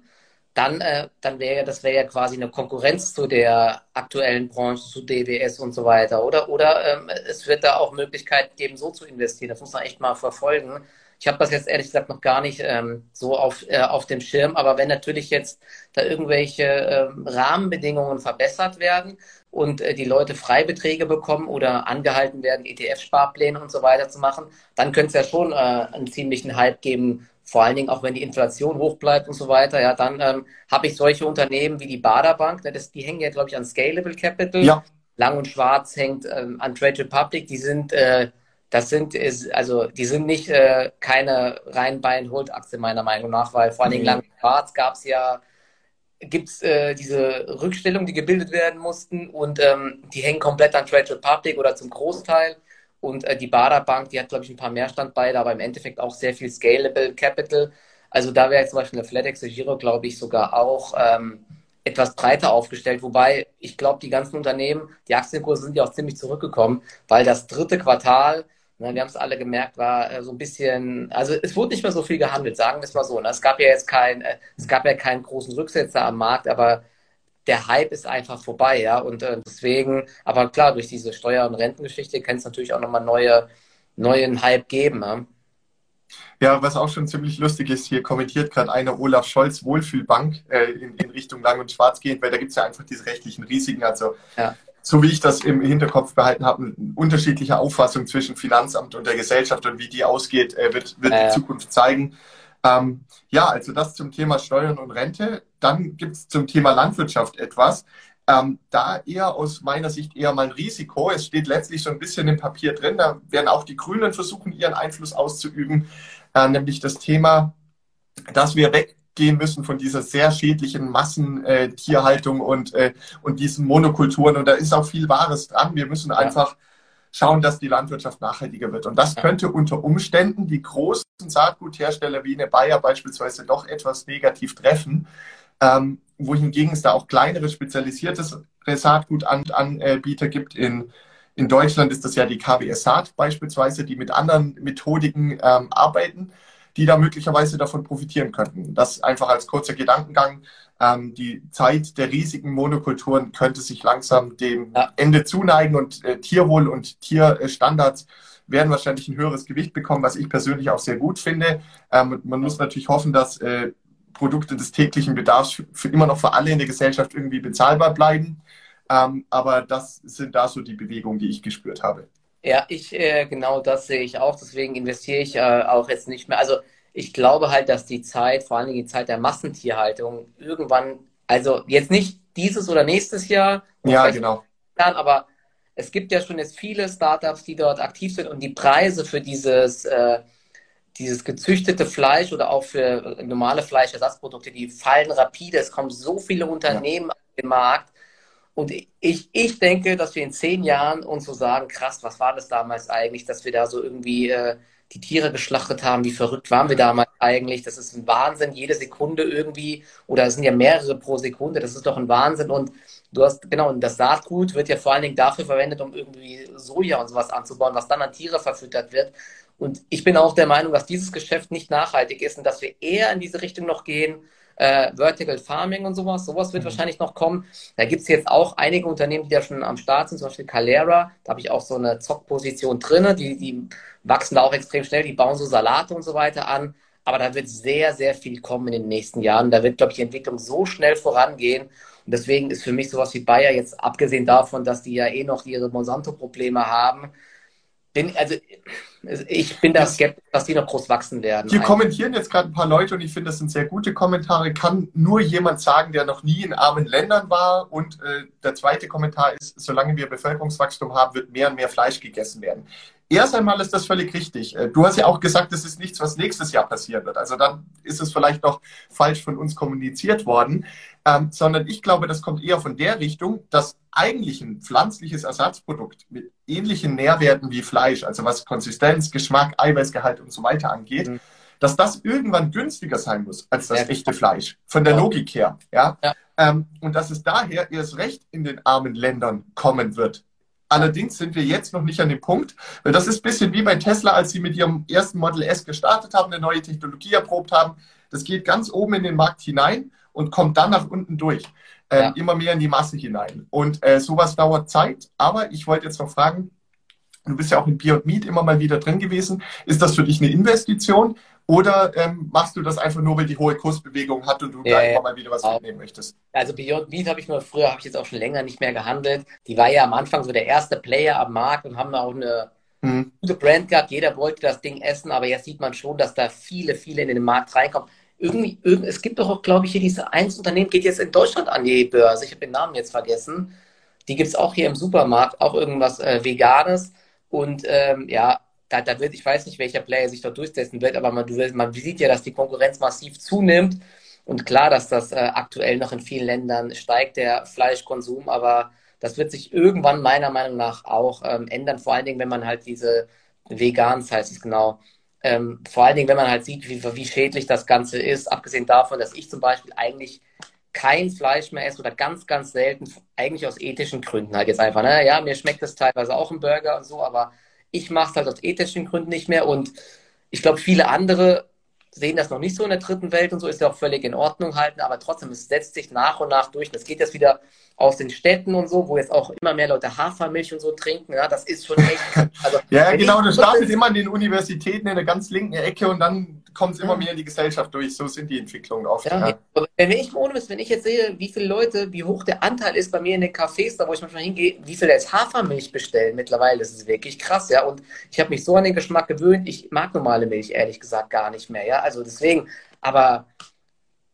Dann, äh, dann wäre das wäre ja quasi eine Konkurrenz zu der aktuellen Branche, zu DWS und so weiter. Oder, oder ähm, es wird da auch Möglichkeiten geben, so zu investieren. Das muss man echt mal verfolgen. Ich habe das jetzt ehrlich gesagt noch gar nicht ähm, so auf, äh, auf dem Schirm, aber wenn natürlich jetzt da irgendwelche ähm, Rahmenbedingungen verbessert werden und äh, die Leute Freibeträge bekommen oder angehalten werden, ETF-Sparpläne und so weiter zu machen, dann könnte es ja schon äh, einen ziemlichen Hype geben, vor allen Dingen auch wenn die Inflation hoch bleibt und so weiter, ja, dann ähm, habe ich solche Unternehmen wie die Baderbank, ne, das, die hängen ja, glaube ich, an Scalable Capital. Ja. Lang und Schwarz hängt ähm, an Trade Republic, die sind äh, das sind, ist, also, die sind nicht äh, keine rein Buy Hold Aktie meiner Meinung nach, weil vor allen Dingen mhm. lang Schwarz gab es ja, gibt es äh, diese Rückstellungen, die gebildet werden mussten und ähm, die hängen komplett an Trade Republic oder zum Großteil. Und äh, die Bader Bank, die hat, glaube ich, ein paar mehr Standbeine, aber im Endeffekt auch sehr viel Scalable Capital. Also da wäre zum Beispiel eine FedEx Giro, glaube ich, sogar auch ähm, etwas breiter aufgestellt. Wobei ich glaube, die ganzen Unternehmen, die Aktienkurse sind ja auch ziemlich zurückgekommen, weil das dritte Quartal Ne, wir haben es alle gemerkt, war äh, so ein bisschen, also es wurde nicht mehr so viel gehandelt, sagen wir es mal so. Ne? Es gab ja jetzt kein, äh, es gab ja keinen großen Rücksetzer am Markt, aber der Hype ist einfach vorbei, ja. Und äh, deswegen, aber klar, durch diese Steuer- und Rentengeschichte kann es natürlich auch nochmal neue, neuen Hype geben. Ja? Ja, was auch schon ziemlich lustig ist, hier kommentiert gerade einer Olaf Scholz Wohlfühlbank äh, in, in, Richtung Lang und Schwarz gehend, weil da gibt es ja einfach diese rechtlichen Risiken. Also ja so wie ich das im Hinterkopf behalten habe, eine unterschiedliche Auffassung zwischen Finanzamt und der Gesellschaft und wie die ausgeht, äh, wird, wird die Zukunft zeigen. Ähm, ja, also das zum Thema Steuern und Rente. Dann gibt es zum Thema Landwirtschaft etwas. Ähm, da eher aus meiner Sicht eher mal ein Risiko. Es steht letztlich so ein bisschen im Papier drin. Da werden auch die Grünen versuchen, ihren Einfluss auszuüben, äh, nämlich das Thema, dass wir weg gehen müssen von dieser sehr schädlichen Massentierhaltung und, äh, und diesen Monokulturen. Und da ist auch viel Wahres dran. Wir müssen einfach schauen, dass die Landwirtschaft nachhaltiger wird. Und das könnte unter Umständen die großen Saatguthersteller wie eine Bayer beispielsweise doch etwas negativ treffen. Ähm, wohingegen es da auch kleinere spezialisierte Saatgutanbieter gibt. In, in Deutschland ist das ja die KWS Saat beispielsweise, die mit anderen Methodiken ähm, arbeiten die da möglicherweise davon profitieren könnten. Das einfach als kurzer Gedankengang. Ähm, die Zeit der riesigen Monokulturen könnte sich langsam dem ja. Ende zuneigen und äh, Tierwohl und Tierstandards werden wahrscheinlich ein höheres Gewicht bekommen, was ich persönlich auch sehr gut finde. Ähm, man muss natürlich hoffen, dass äh, Produkte des täglichen Bedarfs für, für, immer noch für alle in der Gesellschaft irgendwie bezahlbar bleiben. Ähm, aber das sind da so die Bewegungen, die ich gespürt habe. Ja, ich, äh, genau das sehe ich auch. Deswegen investiere ich äh, auch jetzt nicht mehr. Also ich glaube halt, dass die Zeit, vor allem die Zeit der Massentierhaltung, irgendwann, also jetzt nicht dieses oder nächstes Jahr, ja, genau. Jahren, aber es gibt ja schon jetzt viele Startups, die dort aktiv sind und die Preise für dieses, äh, dieses gezüchtete Fleisch oder auch für normale Fleischersatzprodukte, die fallen rapide. Es kommen so viele Unternehmen ja. auf den Markt und ich, ich denke, dass wir in zehn Jahren uns so sagen, krass, was war das damals eigentlich, dass wir da so irgendwie äh, die Tiere geschlachtet haben, wie verrückt waren wir damals eigentlich? Das ist ein Wahnsinn, jede Sekunde irgendwie, oder es sind ja mehrere pro Sekunde, das ist doch ein Wahnsinn. Und du hast, genau, und das Saatgut wird ja vor allen Dingen dafür verwendet, um irgendwie Soja und sowas anzubauen, was dann an Tiere verfüttert wird. Und ich bin auch der Meinung, dass dieses Geschäft nicht nachhaltig ist und dass wir eher in diese Richtung noch gehen, äh, Vertical Farming und sowas. Sowas wird mhm. wahrscheinlich noch kommen. Da gibt es jetzt auch einige Unternehmen, die da schon am Start sind, zum Beispiel Calera. Da habe ich auch so eine Zockposition drin. Die, die wachsen da auch extrem schnell, die bauen so Salate und so weiter an. Aber da wird sehr, sehr viel kommen in den nächsten Jahren. Da wird, glaube ich, die Entwicklung so schnell vorangehen. Und deswegen ist für mich sowas wie Bayer jetzt, abgesehen davon, dass die ja eh noch ihre Monsanto-Probleme haben, bin, also ich bin da skeptisch, dass die noch groß wachsen werden. Hier kommentieren jetzt gerade ein paar Leute und ich finde, das sind sehr gute Kommentare. Kann nur jemand sagen, der noch nie in armen Ländern war. Und äh, der zweite Kommentar ist, solange wir Bevölkerungswachstum haben, wird mehr und mehr Fleisch gegessen werden. Erst einmal ist das völlig richtig. Äh, du hast ja auch gesagt, das ist nichts, was nächstes Jahr passieren wird. Also dann ist es vielleicht noch falsch von uns kommuniziert worden. Ähm, sondern ich glaube, das kommt eher von der Richtung, dass eigentlich ein pflanzliches Ersatzprodukt mit ähnlichen Nährwerten wie Fleisch, also was Konsistenz, Geschmack, Eiweißgehalt und so weiter angeht, mhm. dass das irgendwann günstiger sein muss als das ja. echte Fleisch. Von der ja. Logik her. Ja? ja. Ähm, und dass es daher erst recht in den armen Ländern kommen wird Allerdings sind wir jetzt noch nicht an dem Punkt, weil das ist ein bisschen wie bei Tesla, als sie mit ihrem ersten Model S gestartet haben, eine neue Technologie erprobt haben. Das geht ganz oben in den Markt hinein und kommt dann nach unten durch. Ähm, ja. Immer mehr in die Masse hinein. Und äh, sowas dauert Zeit. Aber ich wollte jetzt noch fragen, du bist ja auch in Beyond Meat immer mal wieder drin gewesen. Ist das für dich eine Investition? Oder ähm, machst du das einfach nur, weil die hohe Kursbewegung hat und du ja, da immer mal wieder was mitnehmen möchtest? Also Beyond Meat habe ich mal früher, habe ich jetzt auch schon länger nicht mehr gehandelt. Die war ja am Anfang so der erste Player am Markt und haben auch eine mhm. gute Brand gehabt. Jeder wollte das Ding essen, aber jetzt sieht man schon, dass da viele, viele in den Markt reinkommen. Irgendwie, irgendwie es gibt doch auch, glaube ich, hier diese eins Unternehmen, geht jetzt in Deutschland an die Börse. Ich habe den Namen jetzt vergessen. Die gibt es auch hier im Supermarkt, auch irgendwas äh, Veganes. Und ähm, ja, da, da wird, ich weiß nicht, welcher Player sich dort durchsetzen wird, aber man, man sieht ja, dass die Konkurrenz massiv zunimmt. Und klar, dass das äh, aktuell noch in vielen Ländern steigt, der Fleischkonsum, aber das wird sich irgendwann meiner Meinung nach auch ähm, ändern, vor allen Dingen, wenn man halt diese Vegans heißt es genau, ähm, vor allen Dingen, wenn man halt sieht, wie, wie schädlich das Ganze ist, abgesehen davon, dass ich zum Beispiel eigentlich kein Fleisch mehr esse oder ganz, ganz selten, eigentlich aus ethischen Gründen halt jetzt einfach. Ne? Ja, mir schmeckt es teilweise auch im Burger und so, aber ich mache es halt aus ethischen Gründen nicht mehr und ich glaube, viele andere sehen das noch nicht so in der dritten Welt und so, ist ja auch völlig in Ordnung halten, aber trotzdem, es setzt sich nach und nach durch. Und es geht jetzt wieder aus den Städten und so, wo jetzt auch immer mehr Leute Hafermilch und so trinken. Ja, das ist schon echt. Also, ja, genau, das startet immer in den Universitäten in der ganz linken Ecke und dann kommt es immer mehr in die Gesellschaft durch. So sind die Entwicklungen oft. Ja, ja. Wenn ich ohne wenn ich jetzt sehe, wie viele Leute, wie hoch der Anteil ist bei mir in den Cafés, da wo ich manchmal hingehe, wie viele jetzt Hafermilch bestellen mittlerweile, das ist wirklich krass, ja. Und ich habe mich so an den Geschmack gewöhnt. Ich mag normale Milch ehrlich gesagt gar nicht mehr, ja. Also deswegen, aber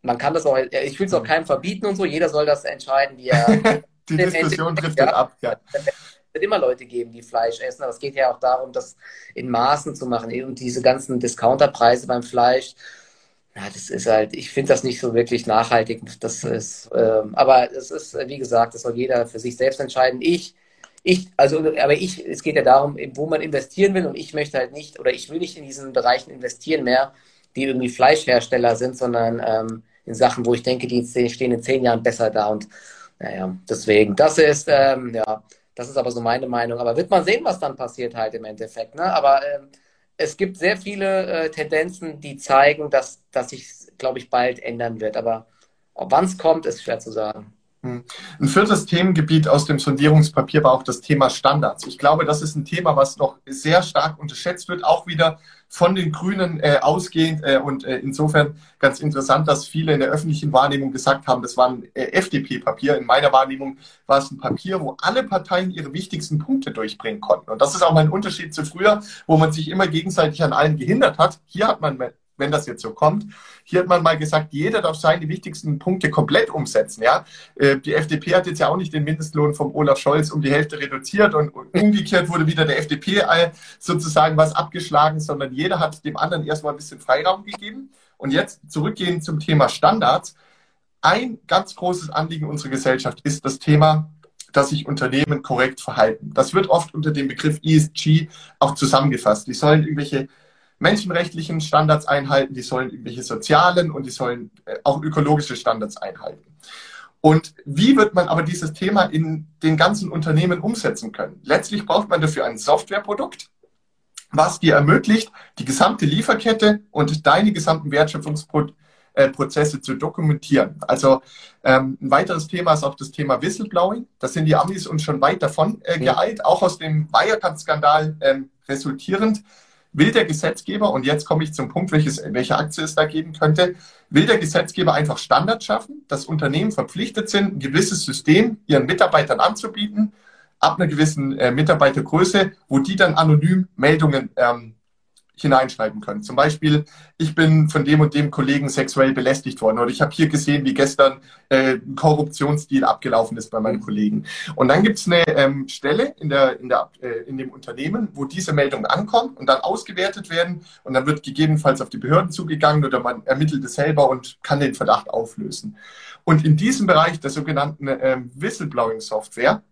man kann das auch, ich will es auch keinem verbieten und so, jeder soll das entscheiden, wie er. die Diskussion trifft ja, ab, ja. Wird immer Leute geben, die Fleisch essen, aber es geht ja auch darum, das in Maßen zu machen. Und diese ganzen Discounterpreise beim Fleisch, ja, das ist halt, ich finde das nicht so wirklich nachhaltig. Das ist, ähm, aber es ist, wie gesagt, das soll jeder für sich selbst entscheiden. Ich, ich, also, aber ich, es geht ja darum, wo man investieren will und ich möchte halt nicht, oder ich will nicht in diesen Bereichen investieren mehr, die irgendwie Fleischhersteller sind, sondern ähm, in Sachen, wo ich denke, die stehen in zehn Jahren besser da. Und naja, deswegen, das ist, ähm, ja, das ist aber so meine Meinung. Aber wird man sehen, was dann passiert halt im Endeffekt. Ne? Aber ähm, es gibt sehr viele äh, Tendenzen, die zeigen, dass, dass sich, glaube ich, bald ändern wird. Aber wann es kommt, ist schwer zu sagen. Hm. Ein viertes Themengebiet aus dem Sondierungspapier war auch das Thema Standards. Ich glaube, das ist ein Thema, was noch sehr stark unterschätzt wird, auch wieder von den Grünen äh, ausgehend. Äh, und äh, insofern ganz interessant, dass viele in der öffentlichen Wahrnehmung gesagt haben, das war ein äh, FDP-Papier. In meiner Wahrnehmung war es ein Papier, wo alle Parteien ihre wichtigsten Punkte durchbringen konnten. Und das ist auch mal ein Unterschied zu früher, wo man sich immer gegenseitig an allen gehindert hat. Hier hat man wenn das jetzt so kommt. Hier hat man mal gesagt, jeder darf seine wichtigsten Punkte komplett umsetzen. Ja? Äh, die FDP hat jetzt ja auch nicht den Mindestlohn vom Olaf Scholz um die Hälfte reduziert und umgekehrt wurde wieder der FDP sozusagen was abgeschlagen, sondern jeder hat dem anderen erstmal ein bisschen Freiraum gegeben. Und jetzt zurückgehen zum Thema Standards. Ein ganz großes Anliegen unserer Gesellschaft ist das Thema dass sich Unternehmen korrekt verhalten. Das wird oft unter dem Begriff ESG auch zusammengefasst. Die sollen irgendwelche menschenrechtlichen Standards einhalten, die sollen irgendwelche sozialen und die sollen äh, auch ökologische Standards einhalten. Und wie wird man aber dieses Thema in den ganzen Unternehmen umsetzen können? Letztlich braucht man dafür ein Softwareprodukt, was dir ermöglicht, die gesamte Lieferkette und deine gesamten Wertschöpfungsprozesse zu dokumentieren. Also ähm, ein weiteres Thema ist auch das Thema Whistleblowing. Da sind die Amis uns schon weit davon äh, geeilt, auch aus dem Wirecard-Skandal ähm, resultierend will der Gesetzgeber, und jetzt komme ich zum Punkt, welches, welche Aktie es da geben könnte, will der Gesetzgeber einfach Standards schaffen, dass Unternehmen verpflichtet sind, ein gewisses System ihren Mitarbeitern anzubieten, ab einer gewissen äh, Mitarbeitergröße, wo die dann anonym Meldungen ähm, hineinschreiben können. Zum Beispiel, ich bin von dem und dem Kollegen sexuell belästigt worden oder ich habe hier gesehen, wie gestern äh, ein Korruptionsdeal abgelaufen ist bei meinen mhm. Kollegen. Und dann gibt es eine ähm, Stelle in, der, in, der, äh, in dem Unternehmen, wo diese Meldungen ankommen und dann ausgewertet werden und dann wird gegebenenfalls auf die Behörden zugegangen oder man ermittelt es selber und kann den Verdacht auflösen. Und in diesem Bereich der sogenannten ähm, Whistleblowing-Software,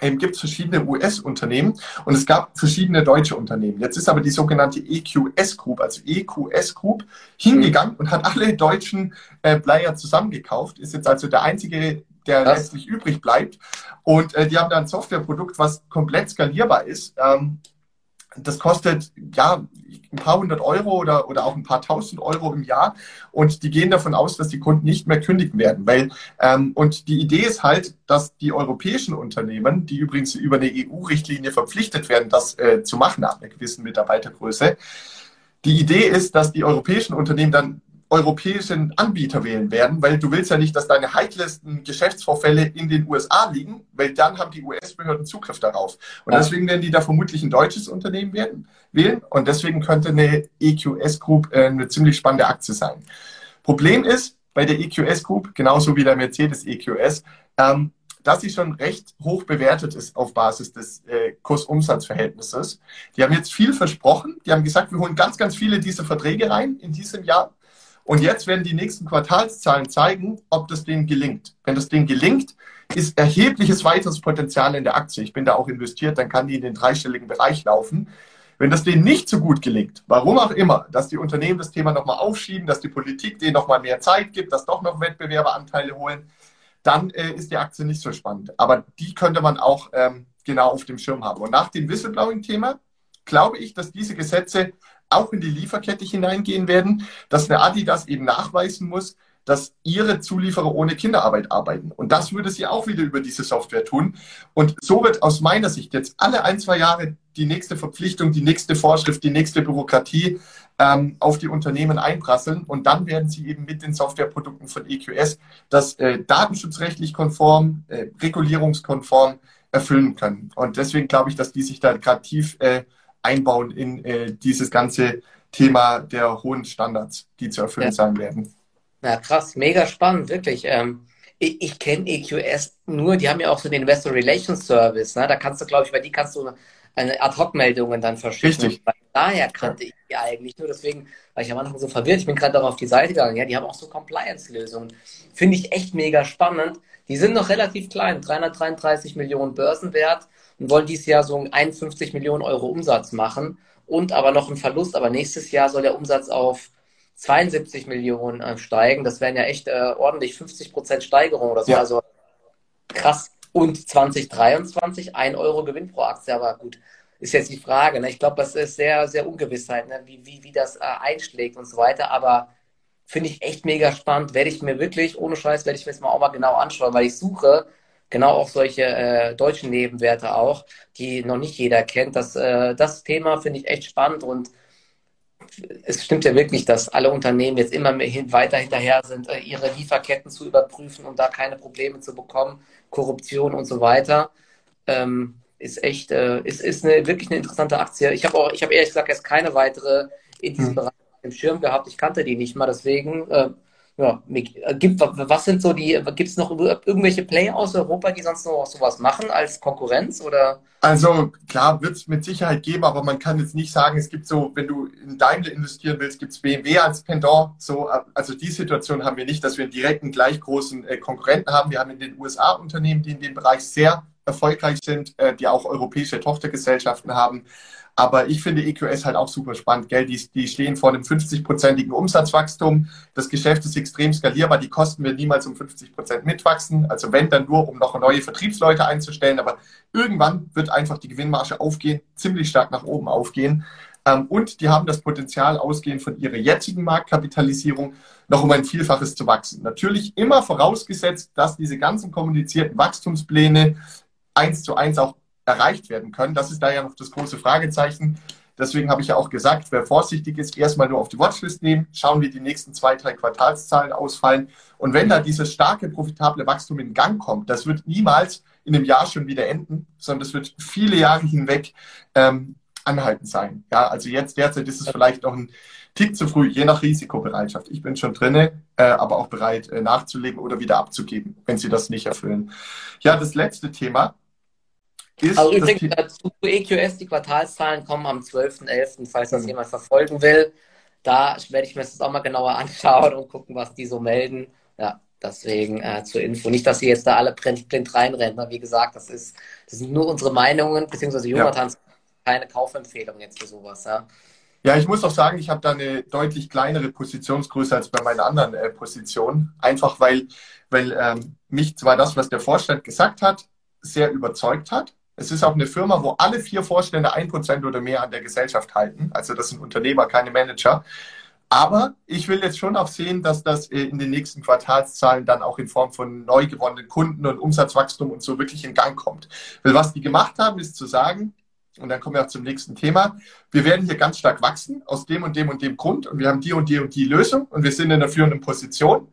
ähm, gibt verschiedene US-Unternehmen und es gab verschiedene deutsche Unternehmen. Jetzt ist aber die sogenannte EQS Group, also EQS Group, hingegangen und hat alle deutschen äh, Player zusammengekauft, ist jetzt also der einzige der das. letztlich übrig bleibt. Und äh, die haben da ein Softwareprodukt, was komplett skalierbar ist. Ähm, das kostet ja ein paar hundert Euro oder, oder auch ein paar tausend Euro im Jahr. Und die gehen davon aus, dass die Kunden nicht mehr kündigen werden. Weil, ähm, und die Idee ist halt, dass die europäischen Unternehmen, die übrigens über eine EU-Richtlinie verpflichtet werden, das äh, zu machen nach einer gewissen Mitarbeitergröße, die Idee ist, dass die europäischen Unternehmen dann europäischen Anbieter wählen werden, weil du willst ja nicht, dass deine heiklesten Geschäftsvorfälle in den USA liegen, weil dann haben die US-Behörden Zugriff darauf. Und ja. deswegen werden die da vermutlich ein deutsches Unternehmen werden, wählen und deswegen könnte eine EQS Group äh, eine ziemlich spannende Aktie sein. Problem ist bei der EQS Group, genauso wie der Mercedes EQS, ähm, dass sie schon recht hoch bewertet ist auf Basis des äh, Kursumsatzverhältnisses. Die haben jetzt viel versprochen. Die haben gesagt, wir holen ganz, ganz viele dieser Verträge rein in diesem Jahr. Und jetzt werden die nächsten Quartalszahlen zeigen, ob das denen gelingt. Wenn das denen gelingt, ist erhebliches weiteres Potenzial in der Aktie. Ich bin da auch investiert, dann kann die in den dreistelligen Bereich laufen. Wenn das denen nicht so gut gelingt, warum auch immer, dass die Unternehmen das Thema nochmal aufschieben, dass die Politik denen nochmal mehr Zeit gibt, dass doch noch Wettbewerberanteile holen, dann äh, ist die Aktie nicht so spannend. Aber die könnte man auch ähm, genau auf dem Schirm haben. Und nach dem Whistleblowing-Thema glaube ich, dass diese Gesetze auch in die Lieferkette hineingehen werden, dass eine Adidas eben nachweisen muss, dass ihre Zulieferer ohne Kinderarbeit arbeiten. Und das würde sie auch wieder über diese Software tun. Und so wird aus meiner Sicht jetzt alle ein, zwei Jahre die nächste Verpflichtung, die nächste Vorschrift, die nächste Bürokratie ähm, auf die Unternehmen einprasseln. Und dann werden sie eben mit den Softwareprodukten von EQS das äh, datenschutzrechtlich konform, äh, regulierungskonform erfüllen können. Und deswegen glaube ich, dass die sich da gerade tief äh, einbauen in äh, dieses ganze Thema der hohen Standards, die zu erfüllen ja. sein werden. Ja, krass, mega spannend, wirklich. Ähm, ich, ich kenne EQS nur, die haben ja auch so den Investor Relations Service. Ne? Da kannst du, glaube ich, bei die kannst du eine Ad-Hoc-Meldungen dann verschicken. Richtig. daher kannte ich die eigentlich nur. Deswegen war ich am Anfang so verwirrt. Ich bin gerade darauf auf die Seite gegangen. Ja, die haben auch so Compliance-Lösungen. Finde ich echt mega spannend. Die sind noch relativ klein, 333 Millionen Börsenwert und wollen dieses Jahr so 51 Millionen Euro Umsatz machen und aber noch einen Verlust. Aber nächstes Jahr soll der Umsatz auf 72 Millionen äh, steigen. Das wären ja echt äh, ordentlich 50 Prozent Steigerung oder so. Ja. Also krass. Und 2023 1 Euro Gewinn pro Aktie. Aber gut, ist jetzt die Frage. Ne? Ich glaube, das ist sehr, sehr Ungewissheit, ne? wie, wie, wie das äh, einschlägt und so weiter. Aber finde ich echt mega spannend. Werde ich mir wirklich, ohne Scheiß, werde ich mir das mal auch mal genau anschauen, weil ich suche genau auch solche äh, deutschen Nebenwerte auch, die noch nicht jeder kennt. Das, äh, das Thema finde ich echt spannend und es stimmt ja wirklich, dass alle Unternehmen jetzt immer mehr hin, weiter hinterher sind, äh, ihre Lieferketten zu überprüfen und da keine Probleme zu bekommen, Korruption und so weiter. Ähm, ist echt, äh, ist, ist eine, wirklich eine interessante Aktie. Ich habe auch, ich habe ehrlich gesagt erst keine weitere in diesem hm. Bereich im Schirm gehabt. Ich kannte die nicht mal, deswegen äh, ja, äh, gibt, was sind so die, gibt es noch irgendwelche Player aus Europa, die sonst noch sowas machen als Konkurrenz oder? Also klar, wird es mit Sicherheit geben, aber man kann jetzt nicht sagen, es gibt so, wenn du in Daimler investieren willst, gibt es BMW als Pendant. So, also die Situation haben wir nicht, dass wir einen direkten gleich großen äh, Konkurrenten haben. Wir haben in den USA Unternehmen, die in dem Bereich sehr erfolgreich sind, äh, die auch europäische Tochtergesellschaften haben. Aber ich finde EQS halt auch super spannend, gell? Die, die stehen vor einem 50-prozentigen Umsatzwachstum. Das Geschäft ist extrem skalierbar. Die Kosten werden niemals um 50 Prozent mitwachsen. Also wenn dann nur, um noch neue Vertriebsleute einzustellen. Aber irgendwann wird einfach die Gewinnmarge aufgehen, ziemlich stark nach oben aufgehen. Ähm, und die haben das Potenzial, ausgehend von ihrer jetzigen Marktkapitalisierung, noch um ein Vielfaches zu wachsen. Natürlich immer vorausgesetzt, dass diese ganzen kommunizierten Wachstumspläne eins zu eins auch erreicht werden können. Das ist da ja noch das große Fragezeichen. Deswegen habe ich ja auch gesagt, wer vorsichtig ist, erstmal nur auf die Watchlist nehmen, schauen, wie die nächsten zwei, drei Quartalszahlen ausfallen. Und wenn da dieses starke, profitable Wachstum in Gang kommt, das wird niemals in einem Jahr schon wieder enden, sondern das wird viele Jahre hinweg ähm, anhalten sein. Ja, also jetzt derzeit ist es vielleicht noch ein Tick zu früh, je nach Risikobereitschaft. Ich bin schon drinne, äh, aber auch bereit äh, nachzulegen oder wieder abzugeben, wenn Sie das nicht erfüllen. Ja, das letzte Thema ist also übrigens dazu EQS, die Quartalszahlen kommen am 12.11., falls das mhm. jemand verfolgen will. Da werde ich mir das auch mal genauer anschauen und gucken, was die so melden. Ja, deswegen äh, zur Info. Nicht, dass sie jetzt da alle blind, blind reinrennen. Wie gesagt, das, ist, das sind nur unsere Meinungen, beziehungsweise Jonathans ja. keine Kaufempfehlung jetzt für sowas. Ja. Ja, ich muss auch sagen, ich habe da eine deutlich kleinere Positionsgröße als bei meinen anderen äh, Positionen. Einfach weil, weil ähm, mich zwar das, was der Vorstand gesagt hat, sehr überzeugt hat. Es ist auch eine Firma, wo alle vier Vorstände ein Prozent oder mehr an der Gesellschaft halten. Also das sind Unternehmer, keine Manager. Aber ich will jetzt schon auch sehen, dass das äh, in den nächsten Quartalszahlen dann auch in Form von neu gewonnenen Kunden und Umsatzwachstum und so wirklich in Gang kommt. Weil was die gemacht haben, ist zu sagen, und dann kommen wir auch zum nächsten Thema, wir werden hier ganz stark wachsen aus dem und dem und dem Grund und wir haben die und die und die Lösung und wir sind in der führenden Position.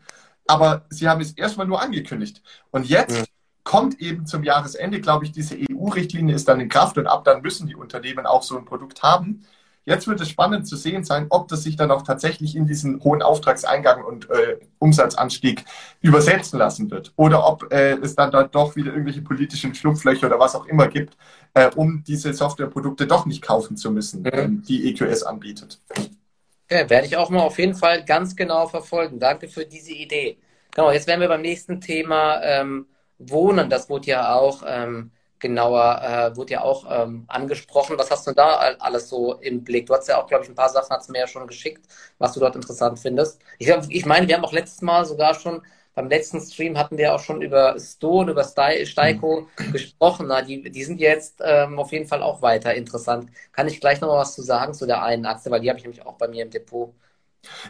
Aber sie haben es erstmal nur angekündigt. Und jetzt ja. Kommt eben zum Jahresende, glaube ich, diese EU-Richtlinie ist dann in Kraft und ab dann müssen die Unternehmen auch so ein Produkt haben. Jetzt wird es spannend zu sehen sein, ob das sich dann auch tatsächlich in diesen hohen Auftragseingang und äh, Umsatzanstieg übersetzen lassen wird. Oder ob äh, es dann dort doch wieder irgendwelche politischen Schlupflöcher oder was auch immer gibt, äh, um diese Softwareprodukte doch nicht kaufen zu müssen, mhm. die EQS anbietet. Okay, werde ich auch mal auf jeden Fall ganz genau verfolgen. Danke für diese Idee. Genau, jetzt wären wir beim nächsten Thema ähm, Wohnen. Das wurde ja auch ähm, genauer, äh, wurde ja auch ähm, angesprochen. Was hast du da alles so im Blick? Du hast ja auch, glaube ich, ein paar Sachen hast mir ja schon geschickt, was du dort interessant findest. Ich, ich meine, wir haben auch letztes Mal sogar schon beim letzten Stream hatten wir auch schon über Stone, über Steiko mhm. gesprochen. Na, die, die sind jetzt ähm, auf jeden Fall auch weiter interessant. Kann ich gleich noch mal was zu sagen zu der einen Aktie, weil die habe ich nämlich auch bei mir im Depot.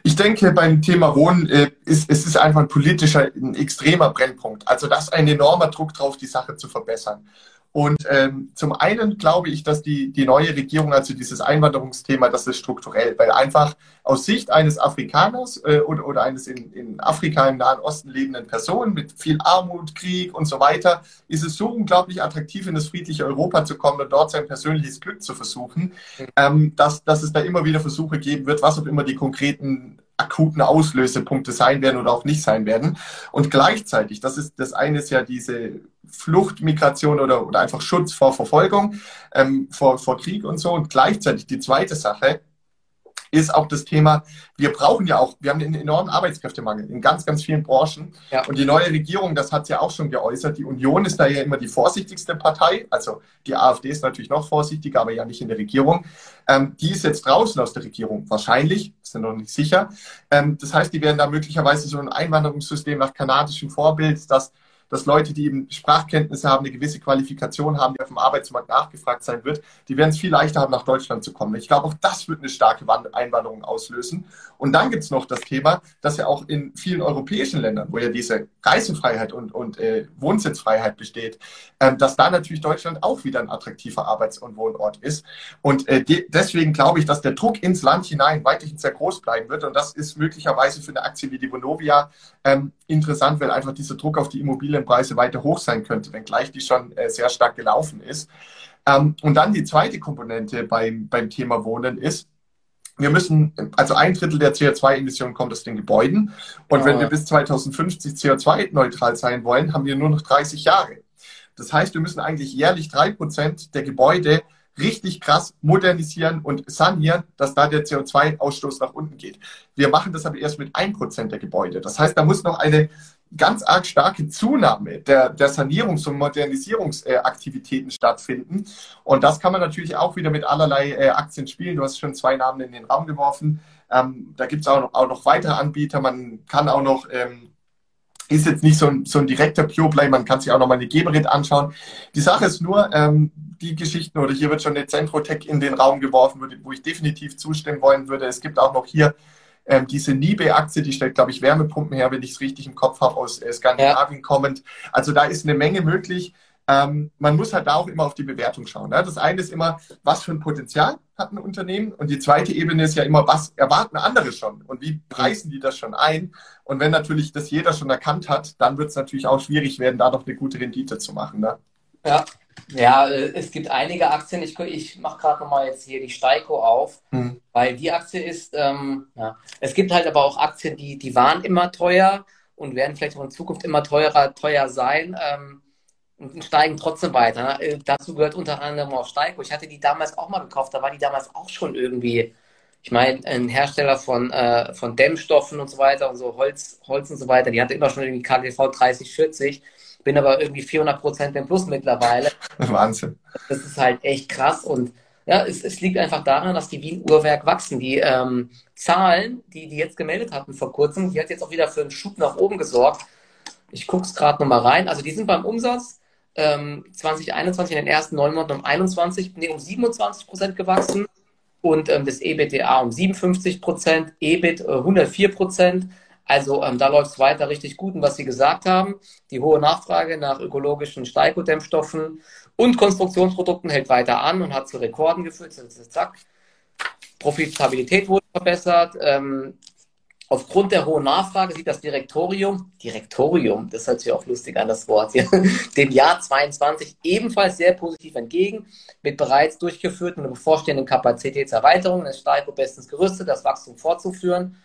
Ich denke, beim Thema Wohnen äh, ist es ist einfach ein politischer, ein extremer Brennpunkt. Also da ist ein enormer Druck drauf, die Sache zu verbessern. Und ähm, zum einen glaube ich, dass die, die neue Regierung, also dieses Einwanderungsthema, das ist strukturell, weil einfach aus Sicht eines Afrikaners äh, oder, oder eines in, in Afrika im Nahen Osten lebenden Person mit viel Armut, Krieg und so weiter, ist es so unglaublich attraktiv, in das friedliche Europa zu kommen und dort sein persönliches Glück zu versuchen, ähm, dass, dass es da immer wieder Versuche geben wird, was auch immer die konkreten akuten Auslösepunkte sein werden oder auch nicht sein werden. Und gleichzeitig, das ist das eine ist ja diese Flucht, Migration oder, oder einfach Schutz vor Verfolgung, ähm, vor, vor Krieg und so. Und gleichzeitig die zweite Sache ist auch das Thema, wir brauchen ja auch, wir haben einen enormen Arbeitskräftemangel in ganz, ganz vielen Branchen. Ja. Und die neue Regierung, das hat ja auch schon geäußert, die Union ist da ja immer die vorsichtigste Partei. Also die AfD ist natürlich noch vorsichtiger, aber ja nicht in der Regierung. Ähm, die ist jetzt draußen aus der Regierung, wahrscheinlich, sind noch nicht sicher. Ähm, das heißt, die werden da möglicherweise so ein Einwanderungssystem nach kanadischem Vorbild, das dass Leute, die eben Sprachkenntnisse haben, eine gewisse Qualifikation haben, die auf dem Arbeitsmarkt nachgefragt sein wird, die werden es viel leichter haben, nach Deutschland zu kommen. Ich glaube, auch das wird eine starke Einwanderung auslösen. Und dann gibt es noch das Thema, dass ja auch in vielen europäischen Ländern, wo ja diese Reisefreiheit und, und äh, Wohnsitzfreiheit besteht, äh, dass da natürlich Deutschland auch wieder ein attraktiver Arbeits- und Wohnort ist. Und äh, de deswegen glaube ich, dass der Druck ins Land hinein weiterhin sehr groß bleiben wird. Und das ist möglicherweise für eine Aktie wie die Vonovia ähm, interessant, weil einfach dieser Druck auf die Immobilienpreise weiter hoch sein könnte, wenngleich die schon äh, sehr stark gelaufen ist. Ähm, und dann die zweite Komponente beim, beim Thema Wohnen ist, wir müssen, also ein Drittel der CO2-Emissionen kommt aus den Gebäuden. Und oh. wenn wir bis 2050 CO2-neutral sein wollen, haben wir nur noch 30 Jahre. Das heißt, wir müssen eigentlich jährlich drei Prozent der Gebäude richtig krass modernisieren und sanieren, dass da der CO2-Ausstoß nach unten geht. Wir machen das aber erst mit 1% der Gebäude. Das heißt, da muss noch eine ganz arg starke Zunahme der, der Sanierungs- und Modernisierungsaktivitäten stattfinden. Und das kann man natürlich auch wieder mit allerlei äh, Aktien spielen. Du hast schon zwei Namen in den Raum geworfen. Ähm, da gibt es auch noch, auch noch weitere Anbieter. Man kann auch noch ähm, ist jetzt nicht so ein, so ein direkter Pure Play, man kann sich auch nochmal eine Geberit anschauen. Die Sache ist nur, ähm, die Geschichten, oder hier wird schon eine Centrotech in den Raum geworfen, wo ich definitiv zustimmen wollen würde. Es gibt auch noch hier ähm, diese Nibe-Aktie, die stellt, glaube ich, Wärmepumpen her, wenn ich es richtig im Kopf habe, aus äh, Skandinavien ja. kommend. Also da ist eine Menge möglich. Ähm, man muss halt da auch immer auf die Bewertung schauen. Ne? Das eine ist immer, was für ein Potenzial hat ein Unternehmen? Und die zweite Ebene ist ja immer, was erwarten andere schon? Und wie preisen die das schon ein? Und wenn natürlich das jeder schon erkannt hat, dann wird es natürlich auch schwierig werden, da noch eine gute Rendite zu machen. Ne? Ja. Ja, äh, es gibt einige Aktien. Ich, ich mache gerade nochmal jetzt hier die Steiko auf, hm. weil die Aktie ist, ähm, ja. es gibt halt aber auch Aktien, die, die waren immer teuer und werden vielleicht auch in Zukunft immer teurer, teuer sein. Ähm, und steigen trotzdem weiter. Äh, dazu gehört unter anderem auch Steiko. Ich hatte die damals auch mal gekauft, da war die damals auch schon irgendwie, ich meine, ein Hersteller von, äh, von Dämmstoffen und so weiter und so Holz, Holz und so weiter. Die hatte immer schon irgendwie KGV 30, 40. Bin aber irgendwie 400 Prozent im Plus mittlerweile. Wahnsinn. Das ist halt echt krass und Ja, es, es liegt einfach daran, dass die wie ein Uhrwerk wachsen. Die ähm, Zahlen, die die jetzt gemeldet hatten vor kurzem, die hat jetzt auch wieder für einen Schub nach oben gesorgt. Ich gucke es gerade nochmal rein. Also die sind beim Umsatz ähm, 2021 in den ersten neun Monaten um 21, nee, um 27 Prozent gewachsen und ähm, das EBITDA um 57 Prozent, EBIT äh, 104 Prozent. Also ähm, da läuft es weiter richtig gut. Und was Sie gesagt haben, die hohe Nachfrage nach ökologischen Steikodämmstoffen und Konstruktionsprodukten hält weiter an und hat zu Rekorden geführt. Zack. Profitabilität wurde verbessert. Ähm, aufgrund der hohen Nachfrage sieht das Direktorium, Direktorium, das hört sich auch lustig an, das Wort hier, dem Jahr 22 ebenfalls sehr positiv entgegen, mit bereits durchgeführten und bevorstehenden Kapazitätserweiterungen ist Steiko bestens gerüstet, das Wachstum fortzuführen.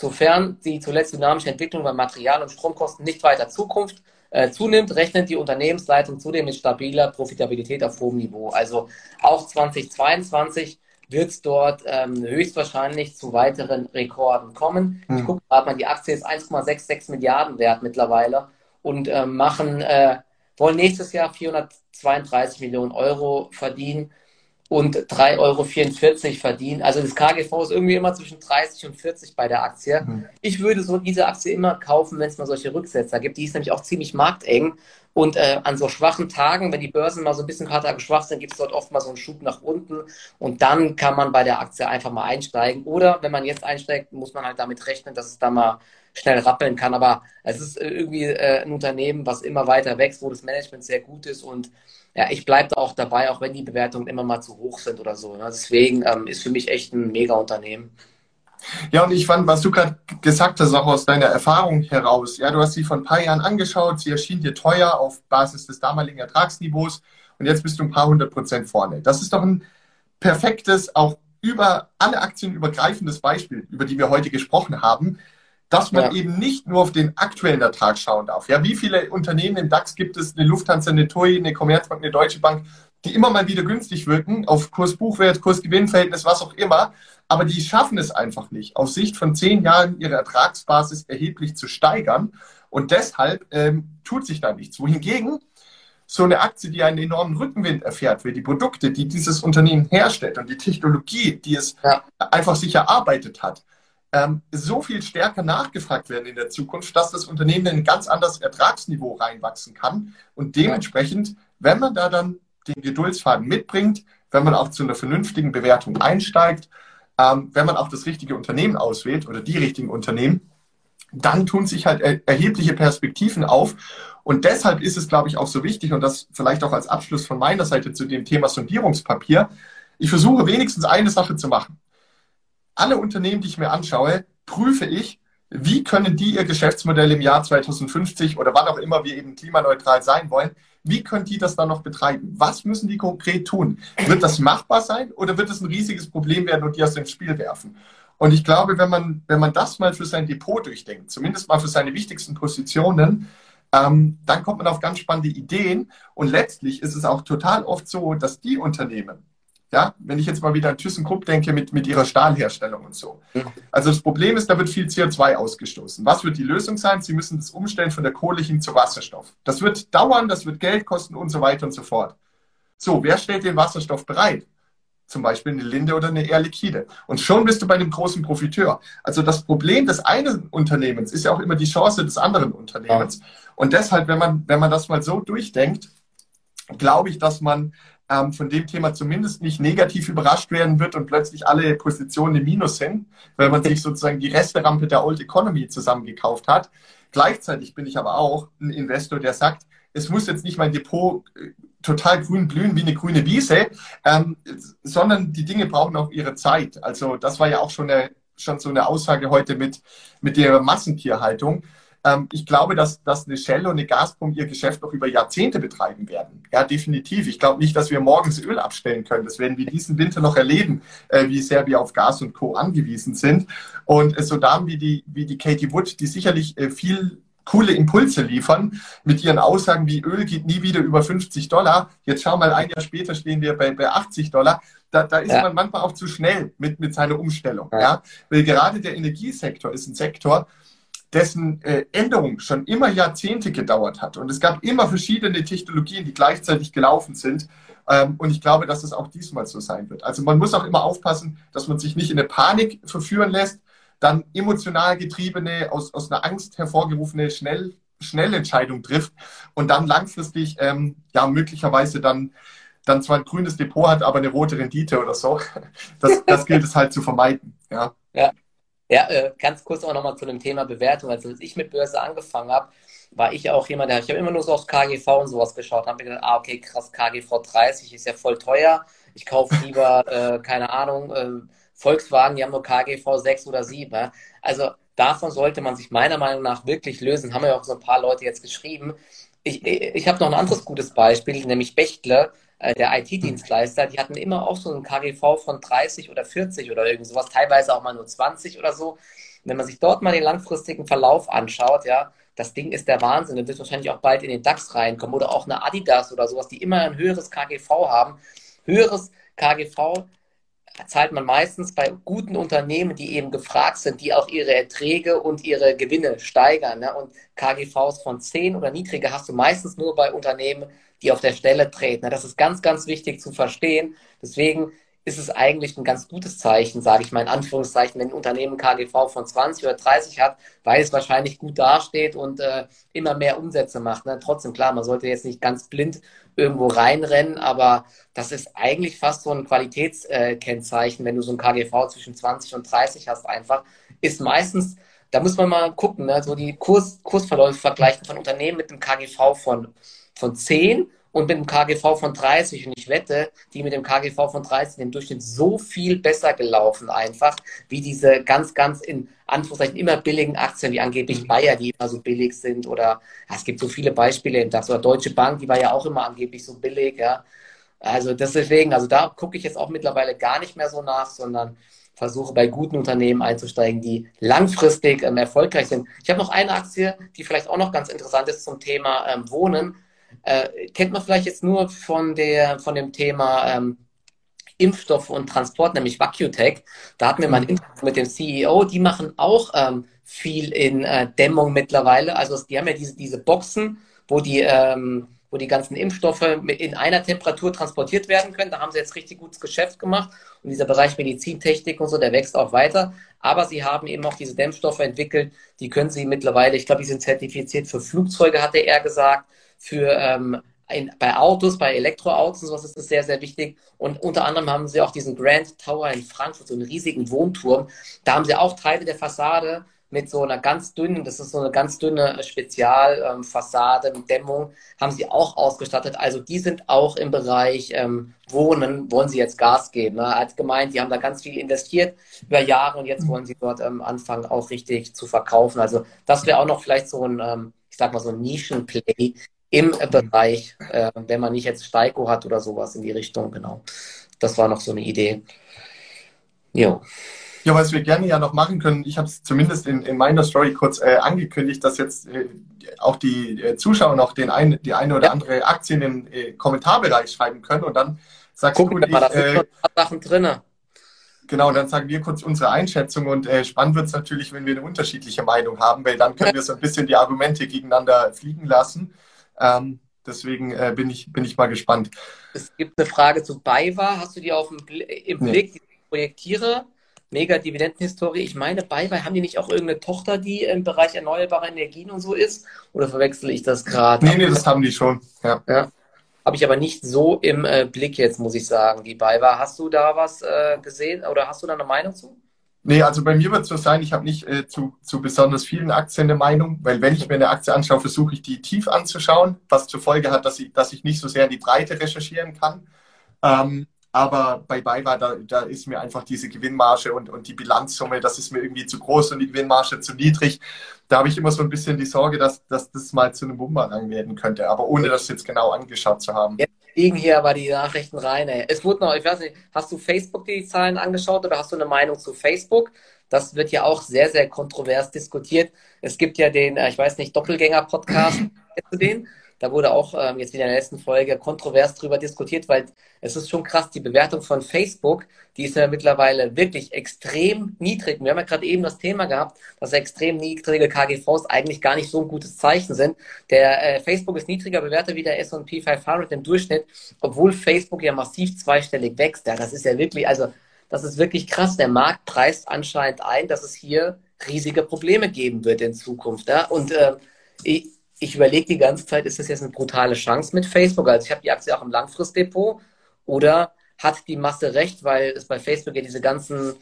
Sofern die zuletzt dynamische Entwicklung bei Material- und Stromkosten nicht weiter Zukunft äh, zunimmt, rechnet die Unternehmensleitung zudem mit stabiler Profitabilität auf hohem Niveau. Also auch 2022 wird es dort ähm, höchstwahrscheinlich zu weiteren Rekorden kommen. Hm. Ich gucke gerade mal, die Aktie ist 1,66 Milliarden wert mittlerweile und äh, machen, äh, wollen nächstes Jahr 432 Millionen Euro verdienen und 3,44 Euro verdienen. Also das KGV ist irgendwie immer zwischen 30 und 40 bei der Aktie. Mhm. Ich würde so diese Aktie immer kaufen, wenn es mal solche Rücksetzer gibt. Die ist nämlich auch ziemlich markteng. Und äh, an so schwachen Tagen, wenn die Börsen mal so ein bisschen paar Tage schwach sind, gibt es dort oft mal so einen Schub nach unten. Und dann kann man bei der Aktie einfach mal einsteigen. Oder wenn man jetzt einsteigt, muss man halt damit rechnen, dass es da mal schnell rappeln kann. Aber es ist äh, irgendwie äh, ein Unternehmen, was immer weiter wächst, wo das Management sehr gut ist und ja, ich bleibe da auch dabei, auch wenn die Bewertungen immer mal zu hoch sind oder so. Ne? Deswegen ähm, ist für mich echt ein Mega-Unternehmen. Ja, und ich fand, was du gerade gesagt hast, auch aus deiner Erfahrung heraus, ja, du hast sie vor ein paar Jahren angeschaut, sie erschien dir teuer auf Basis des damaligen Ertragsniveaus und jetzt bist du ein paar hundert Prozent vorne. Das ist doch ein perfektes, auch über alle Aktien übergreifendes Beispiel, über die wir heute gesprochen haben, dass man ja. eben nicht nur auf den aktuellen Ertrag schauen darf. Ja, wie viele Unternehmen im DAX gibt es, eine Lufthansa, eine TUI, eine Commerzbank, eine Deutsche Bank, die immer mal wieder günstig wirken, auf Kurs-Buchwert, Kurs-Gewinn-Verhältnis, was auch immer, aber die schaffen es einfach nicht, auf Sicht von zehn Jahren ihre Ertragsbasis erheblich zu steigern. Und deshalb ähm, tut sich da nichts. Wohingegen so eine Aktie, die einen enormen Rückenwind erfährt, wie die Produkte, die dieses Unternehmen herstellt und die Technologie, die es ja. einfach sich erarbeitet hat, ähm, so viel stärker nachgefragt werden in der Zukunft, dass das Unternehmen in ein ganz anderes Ertragsniveau reinwachsen kann. Und dementsprechend, wenn man da dann den Geduldsfaden mitbringt, wenn man auch zu einer vernünftigen Bewertung einsteigt, ähm, wenn man auch das richtige Unternehmen auswählt oder die richtigen Unternehmen, dann tun sich halt er erhebliche Perspektiven auf. Und deshalb ist es, glaube ich, auch so wichtig, und das vielleicht auch als Abschluss von meiner Seite zu dem Thema Sondierungspapier, ich versuche wenigstens eine Sache zu machen alle Unternehmen, die ich mir anschaue, prüfe ich, wie können die ihr Geschäftsmodell im Jahr 2050 oder wann auch immer wir eben klimaneutral sein wollen, wie können die das dann noch betreiben? Was müssen die konkret tun? Wird das machbar sein oder wird es ein riesiges Problem werden und die aus dem Spiel werfen? Und ich glaube, wenn man, wenn man das mal für sein Depot durchdenkt, zumindest mal für seine wichtigsten Positionen, ähm, dann kommt man auf ganz spannende Ideen. Und letztlich ist es auch total oft so, dass die Unternehmen, ja, wenn ich jetzt mal wieder an ThyssenKrupp denke mit, mit ihrer Stahlherstellung und so. Also das Problem ist, da wird viel CO2 ausgestoßen. Was wird die Lösung sein? Sie müssen das umstellen von der Kohle hin zu Wasserstoff. Das wird dauern, das wird Geld kosten und so weiter und so fort. So, wer stellt den Wasserstoff bereit? Zum Beispiel eine Linde oder eine Air Liquide. Und schon bist du bei einem großen Profiteur. Also das Problem des einen Unternehmens ist ja auch immer die Chance des anderen Unternehmens. Und deshalb, wenn man, wenn man das mal so durchdenkt, glaube ich, dass man ähm, von dem Thema zumindest nicht negativ überrascht werden wird und plötzlich alle Positionen im Minus sind, weil man sich sozusagen die Resterampe der Old Economy zusammengekauft hat. Gleichzeitig bin ich aber auch ein Investor, der sagt, es muss jetzt nicht mein Depot äh, total grün blühen wie eine grüne Wiese, ähm, sondern die Dinge brauchen auch ihre Zeit. Also das war ja auch schon, eine, schon so eine Aussage heute mit, mit der Massentierhaltung. Ähm, ich glaube, dass, dass eine Shell und eine Gazprom ihr Geschäft noch über Jahrzehnte betreiben werden. Ja, definitiv. Ich glaube nicht, dass wir morgens Öl abstellen können. Das werden wir diesen Winter noch erleben, äh, wie sehr wir auf Gas und Co. angewiesen sind. Und äh, so Damen wie die, wie die Katie Wood, die sicherlich äh, viel coole Impulse liefern mit ihren Aussagen wie Öl geht nie wieder über 50 Dollar. Jetzt schau mal, ein Jahr später stehen wir bei, bei 80 Dollar. Da, da ist ja. man manchmal auch zu schnell mit, mit seiner Umstellung. Ja. ja. Weil gerade der Energiesektor ist ein Sektor, dessen äh, Änderung schon immer Jahrzehnte gedauert hat. Und es gab immer verschiedene Technologien, die gleichzeitig gelaufen sind. Ähm, und ich glaube, dass es auch diesmal so sein wird. Also man muss auch immer aufpassen, dass man sich nicht in eine Panik verführen lässt, dann emotional getriebene, aus, aus einer Angst hervorgerufene Schnell, Schnellentscheidung trifft und dann langfristig ähm, ja möglicherweise dann dann zwar ein grünes Depot hat, aber eine rote Rendite oder so. Das, das gilt es halt zu vermeiden. Ja, ja. Ja äh, ganz kurz auch nochmal zu dem Thema Bewertung. Also als ich mit Börse angefangen habe, war ich auch jemand, der ich habe immer nur so aufs KGV und sowas geschaut, habe mir gedacht, ah, okay, krass, KGV 30 ist ja voll teuer. Ich kaufe lieber, äh, keine Ahnung, äh, Volkswagen, die haben nur KGV 6 oder 7. Ja? Also davon sollte man sich meiner Meinung nach wirklich lösen. Haben ja auch so ein paar Leute jetzt geschrieben. Ich, ich habe noch ein anderes gutes Beispiel, nämlich Bechtle, der IT-Dienstleister. Die hatten immer auch so ein KGV von 30 oder 40 oder irgend sowas, teilweise auch mal nur 20 oder so. Wenn man sich dort mal den langfristigen Verlauf anschaut, ja, das Ding ist der Wahnsinn. Das wird wahrscheinlich auch bald in den DAX reinkommen oder auch eine Adidas oder sowas, die immer ein höheres KGV haben. Höheres KGV zahlt man meistens bei guten Unternehmen, die eben gefragt sind, die auch ihre Erträge und ihre Gewinne steigern. Ne? Und KGVs von 10 oder niedriger hast du meistens nur bei Unternehmen, die auf der Stelle treten. Das ist ganz, ganz wichtig zu verstehen. Deswegen ist es eigentlich ein ganz gutes Zeichen, sage ich mal in Anführungszeichen, wenn ein Unternehmen KGV von 20 oder 30 hat, weil es wahrscheinlich gut dasteht und äh, immer mehr Umsätze macht. Ne? Trotzdem, klar, man sollte jetzt nicht ganz blind irgendwo reinrennen, aber das ist eigentlich fast so ein Qualitätskennzeichen, wenn du so ein KGV zwischen 20 und 30 hast, einfach, ist meistens, da muss man mal gucken, ne? so die Kurs, Kursverläufe vergleichen von Unternehmen mit einem KGV von, von 10 und mit einem KGV von 30. Und ich wette, die mit dem KGV von 30 im Durchschnitt so viel besser gelaufen einfach, wie diese ganz, ganz in Anführungszeichen immer billigen Aktien, wie angeblich Bayer, die immer so billig sind. Oder ja, es gibt so viele Beispiele im DAX. Oder Deutsche Bank, die war ja auch immer angeblich so billig. Ja. Also deswegen, also da gucke ich jetzt auch mittlerweile gar nicht mehr so nach, sondern versuche bei guten Unternehmen einzusteigen, die langfristig ähm, erfolgreich sind. Ich habe noch eine Aktie, die vielleicht auch noch ganz interessant ist zum Thema ähm, Wohnen. Äh, kennt man vielleicht jetzt nur von, der, von dem Thema ähm, Impfstoff und Transport, nämlich VacuTech. Da hatten wir mal ein mhm. Interview mit dem CEO. Die machen auch ähm, viel in äh, Dämmung mittlerweile. Also die haben ja diese, diese Boxen, wo die, ähm, wo die ganzen Impfstoffe in einer Temperatur transportiert werden können. Da haben sie jetzt richtig gutes Geschäft gemacht. Und dieser Bereich Medizintechnik und so, der wächst auch weiter. Aber sie haben eben auch diese Dämmstoffe entwickelt. Die können sie mittlerweile, ich glaube, die sind zertifiziert für Flugzeuge, hatte er gesagt für ähm, in, bei Autos, bei Elektroautos und sowas ist das sehr, sehr wichtig. Und unter anderem haben sie auch diesen Grand Tower in Frankfurt, so einen riesigen Wohnturm. Da haben sie auch Teile der Fassade mit so einer ganz dünnen, das ist so eine ganz dünne Spezialfassade ähm, mit Dämmung, haben sie auch ausgestattet. Also die sind auch im Bereich ähm, Wohnen, wollen sie jetzt Gas geben. Ne? Er hat gemeint, die haben da ganz viel investiert über Jahre und jetzt wollen sie dort ähm, anfangen, auch richtig zu verkaufen. Also das wäre auch noch vielleicht so ein, ähm, ich sag mal, so ein Nischenplay, im Bereich, äh, wenn man nicht jetzt Steiko hat oder sowas in die Richtung, genau. Das war noch so eine Idee. Jo. Ja, was wir gerne ja noch machen können, ich habe es zumindest in, in meiner Story kurz äh, angekündigt, dass jetzt äh, auch die äh, Zuschauer noch den ein, die eine oder ja. andere Aktie in den äh, Kommentarbereich schreiben können und dann sagst Gucken du, mal, da sind Sachen drin. Genau, dann sagen wir kurz unsere Einschätzung und äh, spannend wird es natürlich, wenn wir eine unterschiedliche Meinung haben, weil dann können wir so ein bisschen die Argumente gegeneinander fliegen lassen. Ähm, deswegen äh, bin, ich, bin ich mal gespannt. Es gibt eine Frage zu BayWa. Hast du die auf dem, im Blick, nee. die Projektiere? Mega Dividendenhistorie. Ich meine, BayWa, haben die nicht auch irgendeine Tochter, die im Bereich erneuerbare Energien und so ist? Oder verwechsel ich das gerade? Nee, nee, das haben die schon. Ja. ja. Habe ich aber nicht so im äh, Blick jetzt, muss ich sagen, die BayWa. Hast du da was äh, gesehen oder hast du da eine Meinung zu? Nee, also bei mir wird es so sein, ich habe nicht äh, zu, zu besonders vielen Aktien eine Meinung, weil wenn ich mir eine Aktie anschaue, versuche ich die tief anzuschauen, was zur Folge hat, dass ich, dass ich nicht so sehr in die Breite recherchieren kann. Ähm, aber bei BayWa, da, da ist mir einfach diese Gewinnmarge und, und die Bilanzsumme, das ist mir irgendwie zu groß und die Gewinnmarge zu niedrig. Da habe ich immer so ein bisschen die Sorge, dass, dass das mal zu einem Bumerang werden könnte, aber ohne das jetzt genau angeschaut zu haben. Jetzt liegen hier aber die Nachrichten rein. Ey. Es wurde noch, ich weiß nicht, hast du Facebook die Zahlen angeschaut oder hast du eine Meinung zu Facebook? Das wird ja auch sehr, sehr kontrovers diskutiert. Es gibt ja den, äh, ich weiß nicht, Doppelgänger-Podcast. Kennst du den? Da wurde auch ähm, jetzt wieder in der letzten Folge kontrovers drüber diskutiert, weil es ist schon krass, die Bewertung von Facebook, die ist ja mittlerweile wirklich extrem niedrig. Wir haben ja gerade eben das Thema gehabt, dass extrem niedrige KGVs eigentlich gar nicht so ein gutes Zeichen sind. Der äh, Facebook ist niedriger bewertet wie der S&P 500 im Durchschnitt, obwohl Facebook ja massiv zweistellig wächst. Ja, das ist ja wirklich, also das ist wirklich krass. Der Markt preist anscheinend ein, dass es hier riesige Probleme geben wird in Zukunft. Ja? Und äh, ich, ich überlege die ganze Zeit, ist das jetzt eine brutale Chance mit Facebook? Also ich habe die Aktie auch im Langfristdepot oder hat die Masse recht, weil es bei Facebook ja diese ganzen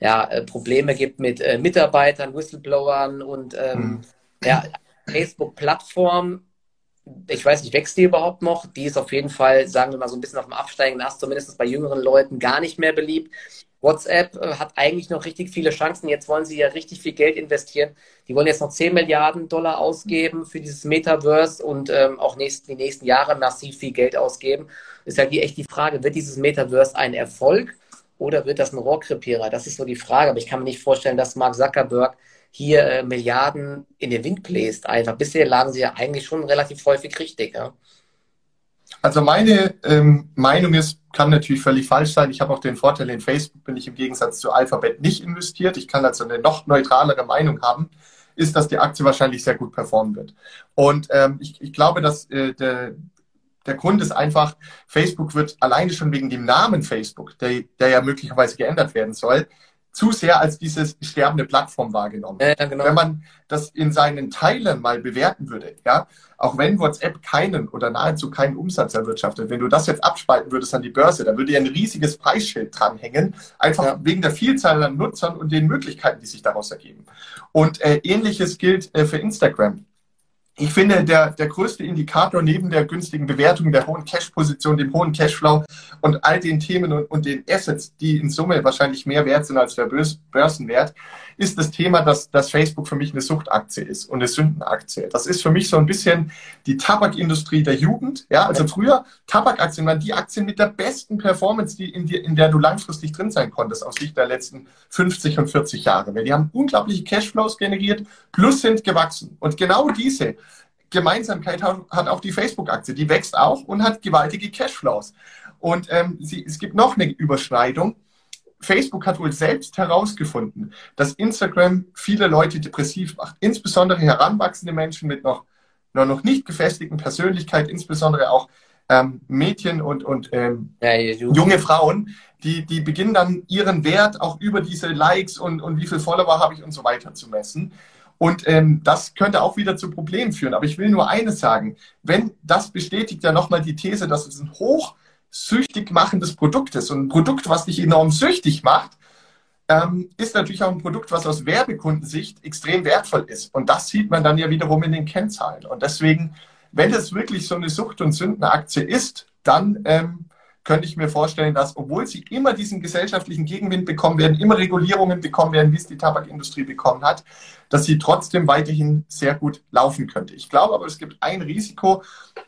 ja, äh, Probleme gibt mit äh, Mitarbeitern, Whistleblowern und ähm, mhm. ja, Facebook-Plattform. Ich weiß nicht, wächst die überhaupt noch? Die ist auf jeden Fall, sagen wir mal, so ein bisschen auf dem absteigenden Ast, zumindest bei jüngeren Leuten, gar nicht mehr beliebt. WhatsApp äh, hat eigentlich noch richtig viele Chancen. Jetzt wollen sie ja richtig viel Geld investieren. Die wollen jetzt noch 10 Milliarden Dollar ausgeben für dieses Metaverse und ähm, auch nächsten, die nächsten Jahre massiv viel Geld ausgeben. Ist halt echt die Frage, wird dieses Metaverse ein Erfolg oder wird das ein Rohrkrepierer? Das ist so die Frage. Aber ich kann mir nicht vorstellen, dass Mark Zuckerberg hier äh, Milliarden in den Wind bläst. Einfach bisher lagen sie ja eigentlich schon relativ häufig richtig. Ja? Also meine ähm, Meinung ist, kann natürlich völlig falsch sein. Ich habe auch den Vorteil, in Facebook bin ich im Gegensatz zu Alphabet nicht investiert. Ich kann also eine noch neutralere Meinung haben, ist, dass die Aktie wahrscheinlich sehr gut performen wird. Und ähm, ich, ich glaube, dass äh, der, der Grund ist einfach, Facebook wird alleine schon wegen dem Namen Facebook, der, der ja möglicherweise geändert werden soll, zu sehr als dieses sterbende Plattform wahrgenommen. Ja, genau. Wenn man das in seinen Teilen mal bewerten würde, ja, auch wenn WhatsApp keinen oder nahezu keinen Umsatz erwirtschaftet, wenn du das jetzt abspalten würdest an die Börse, da würde ja ein riesiges Preisschild dranhängen, einfach ja. wegen der Vielzahl an Nutzern und den Möglichkeiten, die sich daraus ergeben. Und äh, ähnliches gilt äh, für Instagram ich finde, der, der größte Indikator neben der günstigen Bewertung, der hohen Cash-Position, dem hohen Cashflow und all den Themen und, und den Assets, die in Summe wahrscheinlich mehr wert sind als der Börsenwert, ist das Thema, dass, dass Facebook für mich eine Suchtaktie ist und eine Sündenaktie. Das ist für mich so ein bisschen die Tabakindustrie der Jugend. Ja, also früher Tabakaktien waren die Aktien mit der besten Performance, die in, die, in der du langfristig drin sein konntest, aus Sicht der letzten 50 und 40 Jahre. Weil die haben unglaubliche Cashflows generiert, plus sind gewachsen. Und genau diese Gemeinsamkeit hat auch die Facebook-Aktie. Die wächst auch und hat gewaltige Cashflows. Und ähm, sie, es gibt noch eine Überschneidung. Facebook hat wohl selbst herausgefunden, dass Instagram viele Leute depressiv macht, insbesondere heranwachsende Menschen mit noch, noch nicht gefestigten Persönlichkeit, insbesondere auch ähm, Mädchen und, und ähm, ja, junge Frauen, die, die beginnen dann ihren Wert auch über diese Likes und, und wie viele Follower habe ich und so weiter zu messen. Und ähm, das könnte auch wieder zu Problemen führen. Aber ich will nur eines sagen, wenn das bestätigt ja nochmal die These, dass es ein hoch süchtig machendes Produkt ist. Und ein Produkt, was dich enorm süchtig macht, ähm, ist natürlich auch ein Produkt, was aus Werbekundensicht extrem wertvoll ist. Und das sieht man dann ja wiederum in den Kennzahlen. Und deswegen, wenn es wirklich so eine Sucht- und Sündenaktie ist, dann ähm, könnte ich mir vorstellen, dass, obwohl sie immer diesen gesellschaftlichen Gegenwind bekommen werden, immer Regulierungen bekommen werden, wie es die Tabakindustrie bekommen hat, dass sie trotzdem weiterhin sehr gut laufen könnte. Ich glaube aber, es gibt ein Risiko,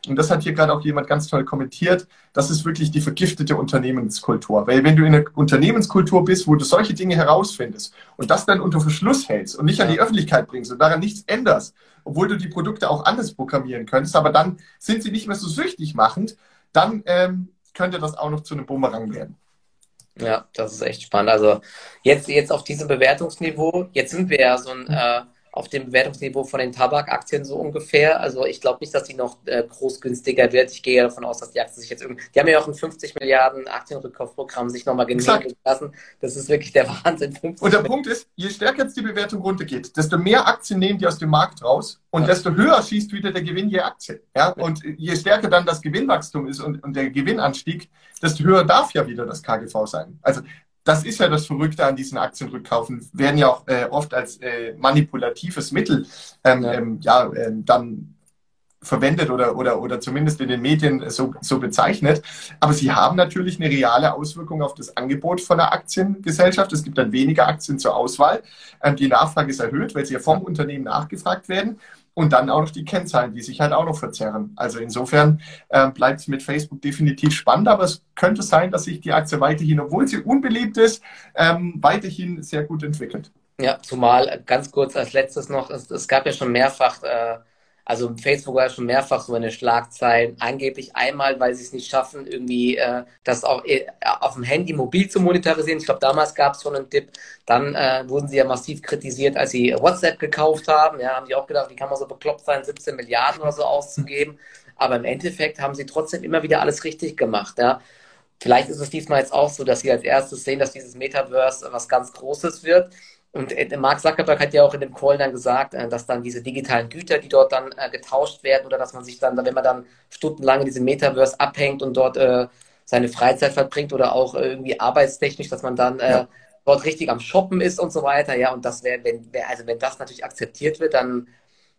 und das hat hier gerade auch jemand ganz toll kommentiert, das ist wirklich die vergiftete Unternehmenskultur. Weil wenn du in einer Unternehmenskultur bist, wo du solche Dinge herausfindest und das dann unter Verschluss hältst und nicht an die Öffentlichkeit bringst und daran nichts änderst, obwohl du die Produkte auch anders programmieren könntest, aber dann sind sie nicht mehr so süchtig machend, dann ähm, könnte das auch noch zu einem Bumerang werden. Ja, das ist echt spannend. Also jetzt, jetzt auf diesem Bewertungsniveau, jetzt sind wir ja so ein äh, auf dem Bewertungsniveau von den Tabakaktien so ungefähr. Also ich glaube nicht, dass die noch äh, groß günstiger wird. Ich gehe davon aus, dass die Aktie sich jetzt irgendwie, die haben ja auch ein 50 Milliarden Aktienrückkaufprogramm sich nochmal genehmigen lassen. Das ist wirklich der Wahnsinn. 50 und der Punkt ist, je stärker jetzt die Bewertung runtergeht, desto mehr Aktien nehmen die aus dem Markt raus und ja. desto höher schießt wieder der Gewinn je Aktie. Ja? Und je stärker dann das Gewinnwachstum ist und, und der Gewinnanstieg, desto höher darf ja wieder das KGV sein. Also das ist ja das Verrückte an diesen Aktienrückkaufen, werden ja auch äh, oft als äh, manipulatives Mittel ähm, ja. Ähm, ja ähm, dann verwendet oder, oder, oder zumindest in den Medien so, so bezeichnet. Aber sie haben natürlich eine reale Auswirkung auf das Angebot von der Aktiengesellschaft. Es gibt dann weniger Aktien zur Auswahl. Ähm, die Nachfrage ist erhöht, weil sie ja vom Unternehmen nachgefragt werden und dann auch noch die Kennzahlen, die sich halt auch noch verzerren. Also insofern äh, bleibt es mit Facebook definitiv spannend, aber es könnte sein, dass sich die Aktie weiterhin, obwohl sie unbeliebt ist, ähm, weiterhin sehr gut entwickelt. Ja, zumal ganz kurz als letztes noch, es, es gab ja schon mehrfach äh, Also Facebook war schon mehrfach so eine Schlagzeilen. Angeblich einmal, weil sie es nicht schaffen, irgendwie äh, das auch äh, auf dem Handy mobil zu monetarisieren. Ich glaube, damals gab es schon einen Tipp. Dann äh, wurden sie ja massiv kritisiert, als sie WhatsApp gekauft haben. Ja, haben die auch gedacht, wie kann man so bekloppt sein, 17 Milliarden oder so auszugeben. Aber im Endeffekt haben sie trotzdem immer wieder alles richtig gemacht. Ja. Vielleicht ist es diesmal jetzt auch so, dass sie als erstes sehen, dass dieses Metaverse was ganz Großes wird. Und äh, Mark Zuckerberg hat ja auch in dem Call dann gesagt, äh, dass dann diese digitalen Güter, die dort dann äh, getauscht werden oder dass man sich dann, wenn man dann stundenlang in diesem Metaverse abhängt und dort seine Freizeit verbringt oder auch irgendwie arbeitstechnisch, dass man dann ja. dort richtig am Shoppen ist und so weiter. Ja, und das wäre, wenn, also wenn das natürlich akzeptiert wird, dann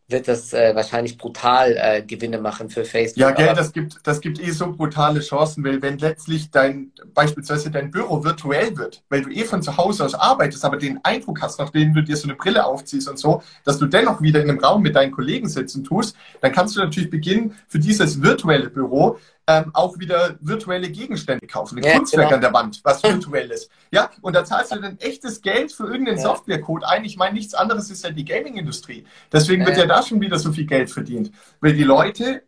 wird das äh, wahrscheinlich brutal äh, Gewinne machen für Facebook. Ja, gell, das gibt, das gibt eh so brutale Chancen, weil wenn letztlich dein, beispielsweise dein Büro virtuell wird, weil du eh von zu Hause aus arbeitest, aber den Eindruck hast, nachdem du dir so eine Brille aufziehst und so, dass du dennoch wieder in einem Raum mit deinen Kollegen sitzen tust, dann kannst du natürlich beginnen, für dieses virtuelle Büro ähm, auch wieder virtuelle Gegenstände kaufen. Ein ja, Kunstwerk genau. an der Wand, was virtuell ist. Ja, und da zahlst du dann echtes Geld für irgendeinen ja. Softwarecode ein. Ich meine, nichts anderes ist ja die Gaming-Industrie. Deswegen ja, wird ja da schon wieder so viel Geld verdient. Weil die Leute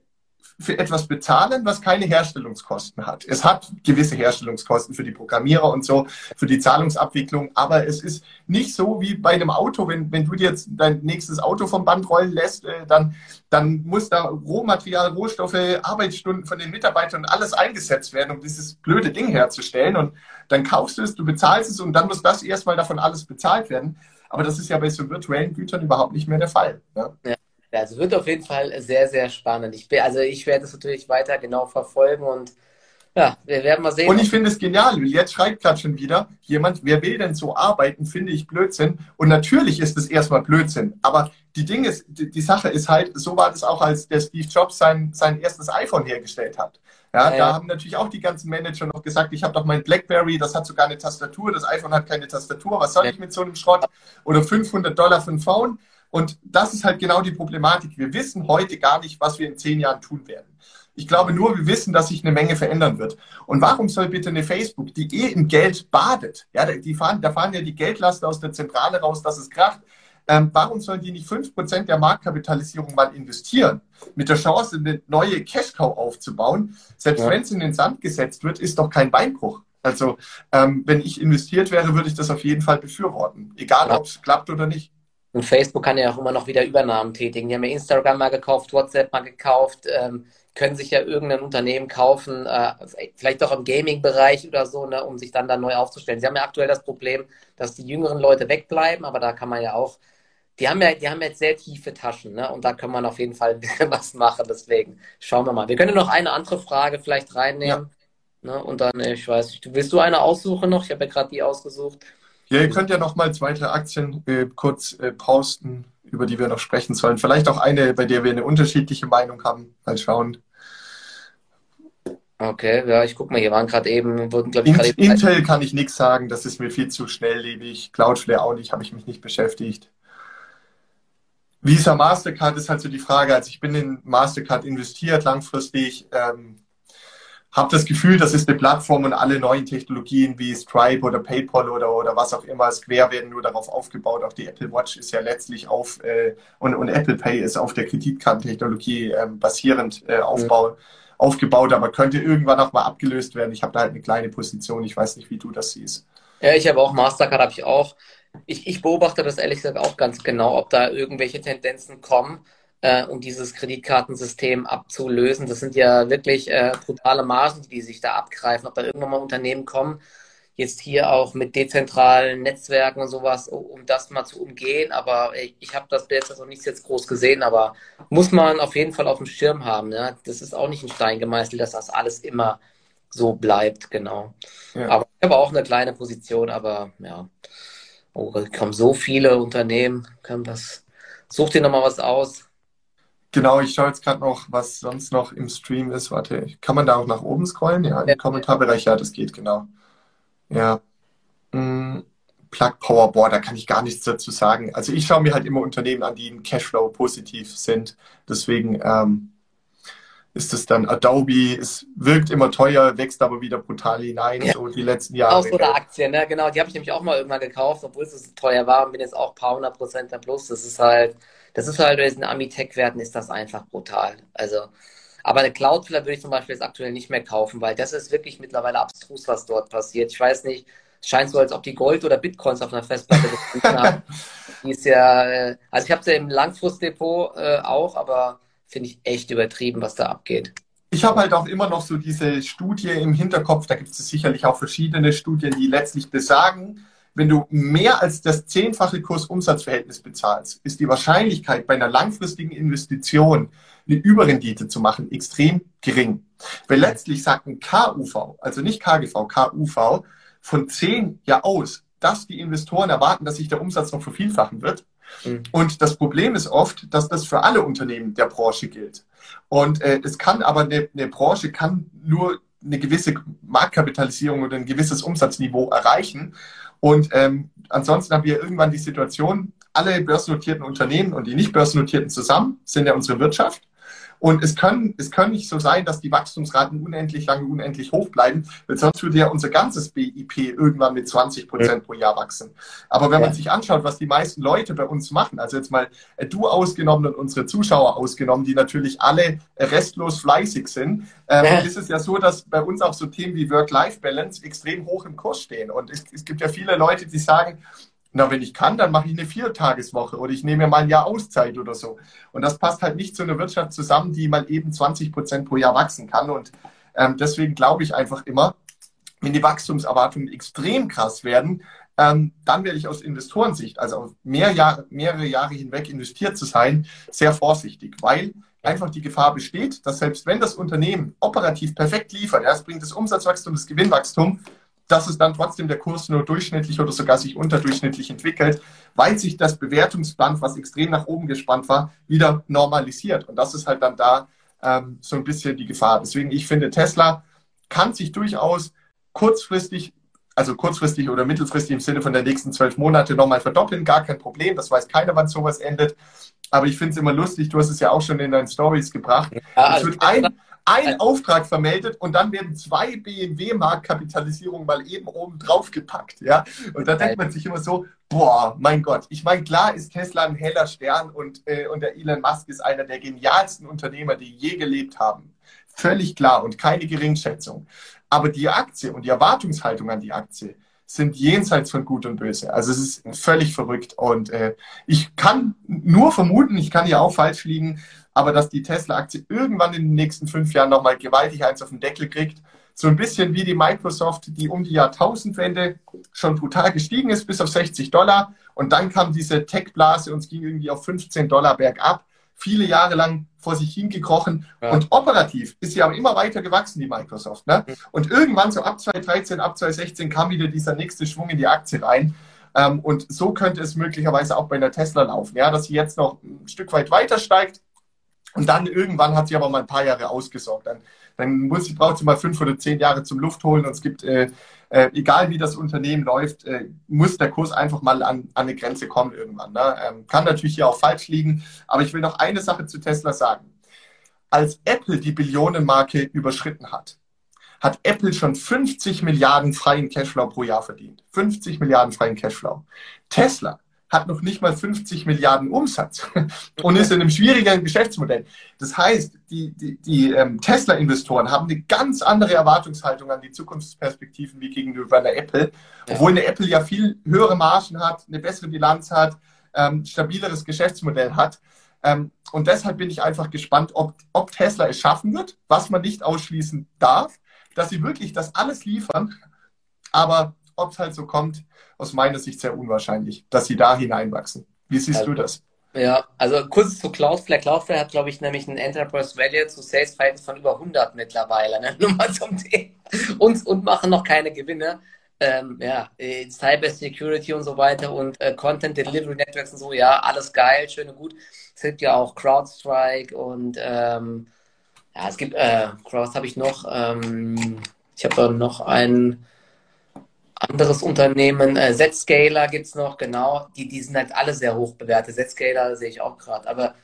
für etwas bezahlen, was keine Herstellungskosten hat. Es hat gewisse Herstellungskosten für die Programmierer und so, für die Zahlungsabwicklung, aber es ist nicht so wie bei einem Auto, wenn, wenn du dir jetzt dein nächstes Auto vom Band rollen lässt, äh, dann, dann muss da Rohmaterial, Rohstoffe, Arbeitsstunden von den Mitarbeitern und alles eingesetzt werden, um dieses blöde Ding herzustellen. Und dann kaufst du es, du bezahlst es und dann muss das erstmal davon alles bezahlt werden. Aber das ist ja bei so virtuellen Gütern überhaupt nicht mehr der Fall. Ja. ja. Ja, also wird auf jeden Fall sehr, sehr spannend. Ich bin, also ich werde es natürlich weiter genau verfolgen und ja, wir werden mal sehen. Und ich finde es genial, jetzt schreibt gerade schon wieder jemand, wer will denn so arbeiten, finde ich Blödsinn. Und natürlich ist es erstmal Blödsinn. Aber die Dinge, die, die Sache ist halt, so war das auch, als der Steve Jobs sein, sein erstes iPhone hergestellt hat. Ja, ja, da haben natürlich auch die ganzen Manager noch gesagt, ich habe doch mein BlackBerry, das hat sogar eine Tastatur, das iPhone hat keine Tastatur, was soll ja. ich mit so einem Schrott? Oder 500 Dollar für ein Phone? Und das ist halt genau die Problematik. Wir wissen heute gar nicht, was wir in zehn Jahren tun werden. Ich glaube nur, wir wissen, dass sich eine Menge verändern wird. Und warum soll bitte eine Facebook, die eh im Geld badet, ja, die fahren, da fahren ja die Geldlaster aus der Zentrale raus, dass es kracht, ähm, warum sollen die nicht 5% der Marktkapitalisierung mal investieren? Mit der Chance, eine neue Cash-Cow aufzubauen. Selbst ja. wenn es in den Sand gesetzt wird, ist doch kein Beinbruch. Also, ähm, wenn ich investiert wäre, würde ich das auf jeden Fall befürworten. Egal, ja. ob es klappt oder nicht. Und Facebook kann ja auch immer noch wieder Übernahmen tätigen. Die haben ja Instagram mal gekauft, WhatsApp mal gekauft, ähm, können sich ja irgendein Unternehmen kaufen, äh, vielleicht auch im Gaming-Bereich oder so, ne, um sich dann da neu aufzustellen. Sie haben ja aktuell das Problem, dass die jüngeren Leute wegbleiben, aber da kann man ja auch, die haben ja, die haben jetzt sehr tiefe Taschen, ne, und da kann man auf jeden Fall ein bisschen was machen. Deswegen schauen wir mal. Wir können noch eine andere Frage vielleicht reinnehmen. Ja. Ne, und dann, ich weiß nicht, willst du eine aussuchen noch? Ich habe ja gerade die ausgesucht. Ja, ihr könnt ja noch mal zwei, drei Aktien äh, kurz äh, posten, über die wir noch sprechen sollen. Vielleicht auch eine, bei der wir eine unterschiedliche Meinung haben. Mal schauen. Okay, ja, ich guck mal, hier waren gerade eben, wurden, glaube ich, gerade Intel kann ich nichts sagen, das ist mir viel zu schnelllebig. Cloudflare auch nicht, habe ich mich nicht beschäftigt. Visa Mastercard ist halt so die Frage. Also ich bin in Mastercard investiert langfristig. Ähm, habe das Gefühl, das ist eine Plattform und alle neuen Technologien wie Stripe oder PayPal oder, oder was auch immer, Square werden nur darauf aufgebaut. Auch die Apple Watch ist ja letztlich auf äh, und, und Apple Pay ist auf der Kreditkartentechnologie äh, basierend äh, aufbau, mhm. Aufgebaut, aber könnte irgendwann auch mal abgelöst werden. Ich habe da halt eine kleine Position. Ich weiß nicht, wie du das siehst. Ja, ich habe auch Mastercard, habe ich auch. Ich, ich beobachte das ehrlich gesagt auch ganz genau, ob da irgendwelche Tendenzen kommen äh, um dieses Kreditkartensystem abzulösen. Das sind ja wirklich äh, brutale Margen, die sich da abgreifen. Ob da irgendwann mal Unternehmen kommen, jetzt hier auch mit dezentralen Netzwerken und sowas, um das mal zu umgehen. Aber ich, habe das jetzt also nicht jetzt groß gesehen, aber muss man auf jeden Fall auf dem Schirm haben. Ja? Das ist auch nicht ein Stein gemeißelt, dass das alles immer so bleibt, genau. Ja. Aber ich habe auch eine kleine Position, aber ja. Oh, kommen so viele Unternehmen, kann das. Such dir nochmal was aus. Genau, ich schaue jetzt gerade noch, was sonst noch im Stream ist. Warte, kann man da auch nach oben scrollen? Ja, im Kommentarbereich, ja, das geht, genau. Ja. Hm, Plug Power, boah, da kann ich gar nichts dazu sagen. Also ich schaue mir halt immer Unternehmen an, die im Cashflow positiv sind. Deswegen ähm, ist es dann Adobe, es wirkt immer teuer, wächst aber wieder brutal hinein, ja. so die letzten Jahre. Auch so eine Aktie, ne? Genau, die habe ich nämlich auch mal irgendwann gekauft, obwohl es teuer war und bin jetzt auch ein paar hundert Prozent da plus. Das ist halt, das ist halt bei diesen Ami-Tech-Werten ist das einfach brutal. Also, aber eine Cloudflare würde ich zum Beispiel jetzt aktuell nicht mehr kaufen, weil das ist wirklich mittlerweile abstrus, was dort passiert. Ich weiß nicht, es scheint so, als ob die Gold oder Bitcoins auf einer Festplatte gefunden haben. Die ist ja, äh, also ich habe sie ja im Langfristdepot äh, auch, aber finde ich echt übertrieben, was da abgeht. Ich habe halt auch immer noch so diese Studie im Hinterkopf, da gibt es sicherlich auch verschiedene Studien, die letztlich besagen, wenn du mehr als das zehnfache Kurs-Umsatz-Verhältnis bezahlst, ist die Wahrscheinlichkeit bei einer langfristigen Investition eine Überrendite zu machen extrem gering. Weil letztlich sagt ein KUV, also nicht KGV, KUV, von 10 ja aus, dass die Investoren erwarten, dass sich der Umsatz noch vervielfachen wird. Mhm. Und das Problem ist oft, dass das für alle Unternehmen der Branche gilt. Und äh, es kann aber eine, eine Branche kann nur eine gewisse Marktkapitalisierung oder ein gewisses Umsatzniveau erreichen. Und ähm, ansonsten haben wir irgendwann die Situation, alle börsennotierten Unternehmen und die nicht börsennotierten zusammen sind ja unsere Wirtschaft. Und es kann, es kann nicht so sein, dass die Wachstumsraten unendlich lange, unendlich hoch bleiben, weil sonst würde ja unser ganzes BIP irgendwann mit 20 Prozent pro Jahr wachsen. Aber wenn man sich anschaut, was die meisten Leute bei uns machen, also jetzt mal äh, du ausgenommen und unsere Zuschauer ausgenommen, die natürlich alle restlos fleißig sind, ähm, ist es ja so, dass bei uns auch so Themen wie Work-Life-Balance extrem hoch im Kurs stehen. Und es, es gibt ja viele Leute, die sagen, na, wenn ich kann, dann mache ich eine Viertageswoche oder ich nehme mir mal ein Jahr Auszeit oder so. Und das passt halt nicht zu einer Wirtschaft zusammen, die mal eben 20 Prozent pro Jahr wachsen kann. Und ähm, deswegen glaube ich einfach immer, wenn die Wachstumserwartungen extrem krass werden, ähm, dann werde ich aus Investorensicht, also auf mehr Jahre, mehrere Jahre hinweg investiert zu sein, sehr vorsichtig, weil einfach die Gefahr besteht, dass selbst wenn das Unternehmen operativ perfekt liefert, ja, es bringt das Umsatzwachstum, das Gewinnwachstum, dass es dann trotzdem der Kurs nur durchschnittlich oder sogar sich unterdurchschnittlich entwickelt, weil sich das Bewertungsband, was extrem nach oben gespannt war, wieder normalisiert. Und das ist halt dann da ähm, so ein bisschen die Gefahr. Deswegen, ich finde, Tesla kann sich durchaus kurzfristig, also kurzfristig oder mittelfristig im Sinne von der nächsten zwölf Monate nochmal verdoppeln, gar kein Problem. Das weiß keiner, wann sowas endet. Aber ich finde es immer lustig, du hast es ja auch schon in deinen Stories gebracht. Ja, es wird ein, ein Auftrag vermeldet und dann werden zwei BMW-Marktkapitalisierungen mal eben oben drauf gepackt. Ja? Und da denkt man sich immer so, boah, mein Gott. Ich meine, klar ist Tesla ein heller Stern und, äh, und der Elon Musk ist einer der genialsten Unternehmer, die je gelebt haben. Völlig klar und keine Geringschätzung. Aber die Aktie und die Erwartungshaltung an die Aktie sind jenseits von Gut und Böse. Also es ist völlig verrückt. Und äh, ich kann nur vermuten, ich kann ja auch falsch liegen, aber dass die Tesla-Aktie irgendwann in den nächsten fünf Jahren nochmal gewaltig eins auf den Deckel kriegt. So ein bisschen wie die Microsoft, die um die Jahrtausendwende schon brutal gestiegen ist, bis auf 60 Dollar. Und dann kam diese Tech-Blase und es ging irgendwie auf 15 Dollar bergab. Viele Jahre lang vor sich hingekrochen. Ja. Und operativ ist sie aber immer weiter gewachsen, die Microsoft. Ne? Und irgendwann so ab 2013, ab 2016 kam wieder dieser nächste Schwung in die Aktie rein. Ähm, und so könnte es möglicherweise auch bei einer Tesla laufen, ja, dass sie jetzt noch ein Stück weit weiter steigt, und dann irgendwann hat sie aber mal ein paar Jahre ausgesorgt. Dann, dann muss, braucht sie mal fünf oder zehn Jahre zum Luft holen und es gibt, äh, äh, egal wie das Unternehmen läuft, äh, muss der Kurs einfach mal an, an eine Grenze kommen irgendwann. Ne? Ähm, kann natürlich hier auch falsch liegen, aber ich will noch eine Sache zu Tesla sagen. Als Apple die Billionenmarke überschritten hat, hat Apple schon 50 Milliarden freien Cashflow pro Jahr verdient. 50 Milliarden freien Cashflow. Tesla hat noch nicht mal 50 Milliarden Umsatz und ist in einem schwierigen Geschäftsmodell. Das heißt, die, die, die ähm, Tesla-Investoren haben eine ganz andere Erwartungshaltung an die Zukunftsperspektiven wie gegenüber einer Apple, obwohl eine Apple ja viel höhere Margen hat, eine bessere Bilanz hat, ähm, stabileres Geschäftsmodell hat. Ähm, und deshalb bin ich einfach gespannt, ob, ob Tesla es schaffen wird, was man nicht ausschließen darf, dass sie wirklich das alles liefern. Aber ob es halt so kommt, aus meiner Sicht sehr unwahrscheinlich, dass sie da hineinwachsen. Wie siehst also, du das? Ja, also kurz zu Cloudflare. Cloudflare hat, glaube ich, nämlich ein Enterprise Value zu Sales Verhältnis von über 100 mittlerweile. Ne? Nur mal zum Thema. Und, und machen noch keine Gewinne. Ähm, ja, Cyber Security und so weiter und äh, Content Delivery Networks und so, ja, alles geil, schön und gut. Es gibt ja auch CrowdStrike und ähm, ja, es gibt, äh, was habe ich noch? Ähm, ich habe noch einen anderes Unternehmen, äh, Zscaler gibt es noch, genau. Die, die sind halt alle sehr hoch bewertet. Zscaler sehe ich auch gerade. Aber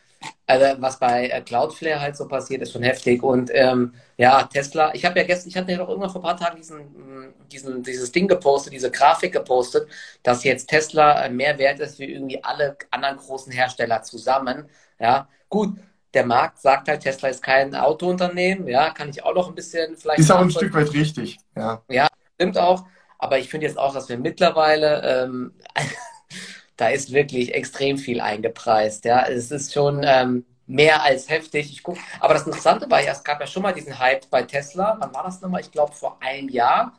Also was bei äh, Cloudflare halt so passiert, ist schon heftig. Und ähm, ja, Tesla, ich habe ja gestern, ich hatte ja doch irgendwann vor ein paar Tagen diesen, mm, diesen, dieses Ding gepostet, diese Grafik gepostet, dass jetzt Tesla äh, mehr wert ist wie irgendwie alle anderen großen Hersteller zusammen. Ja, gut, der Markt sagt halt, Tesla ist kein Autounternehmen, ja, kann ich auch noch ein bisschen vielleicht. Ist auch ein Stück weit richtig, ja. Ja, stimmt auch. Aber ich finde jetzt auch, dass wir mittlerweile ähm, da ist wirklich extrem viel eingepreist. Ja, es ist schon ähm, mehr als heftig. Ich guck, aber das Interessante war ja, es gab ja schon mal diesen Hype bei Tesla. Wann war das nochmal? Ich glaube vor einem Jahr.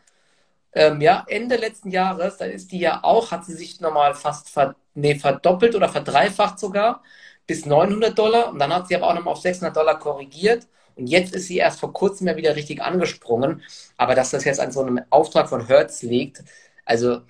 Ähm, ja, Ende letzten Jahres, da ist die ja auch, hat sie sich nochmal fast ver, nee, verdoppelt oder verdreifacht sogar bis 900 Dollar und dann hat sie aber auch nochmal auf 600 Dollar korrigiert und jetzt ist sie erst vor kurzem ja wieder richtig angesprungen. Aber dass das jetzt an so einem Auftrag von Hertz liegt, also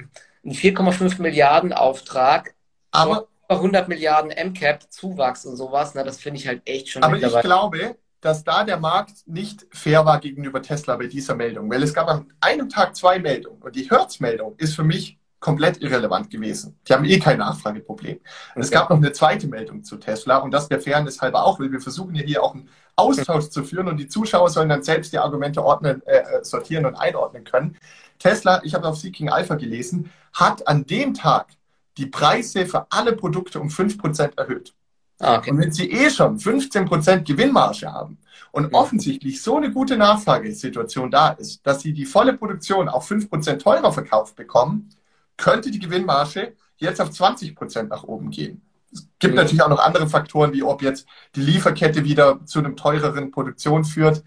ein 4,5 Milliarden Auftrag, aber 100 Milliarden MCAP Zuwachs und sowas, na, das finde ich halt echt schon. Aber ich glaube, dass da der Markt nicht fair war gegenüber Tesla bei dieser Meldung, weil es gab an einem Tag zwei Meldungen und die Hertz-Meldung ist für mich komplett irrelevant gewesen. Die haben eh kein Nachfrageproblem. Und es gab noch eine zweite Meldung zu Tesla und das der Fairness halber auch, weil wir versuchen ja hier auch einen Austausch zu führen und die Zuschauer sollen dann selbst die Argumente ordnen, äh, sortieren und einordnen können. Tesla, ich habe auf Seeking Alpha gelesen, hat an dem Tag die Preise für alle Produkte um 5% erhöht. Ah, okay. Und wenn Sie eh schon 15% Gewinnmarge haben und offensichtlich so eine gute Nachfragesituation da ist, dass Sie die volle Produktion auf 5% teurer verkauft bekommen, könnte die Gewinnmarge jetzt auf 20% nach oben gehen. Es gibt ja. natürlich auch noch andere Faktoren, wie ob jetzt die Lieferkette wieder zu einem teureren Produktion führt.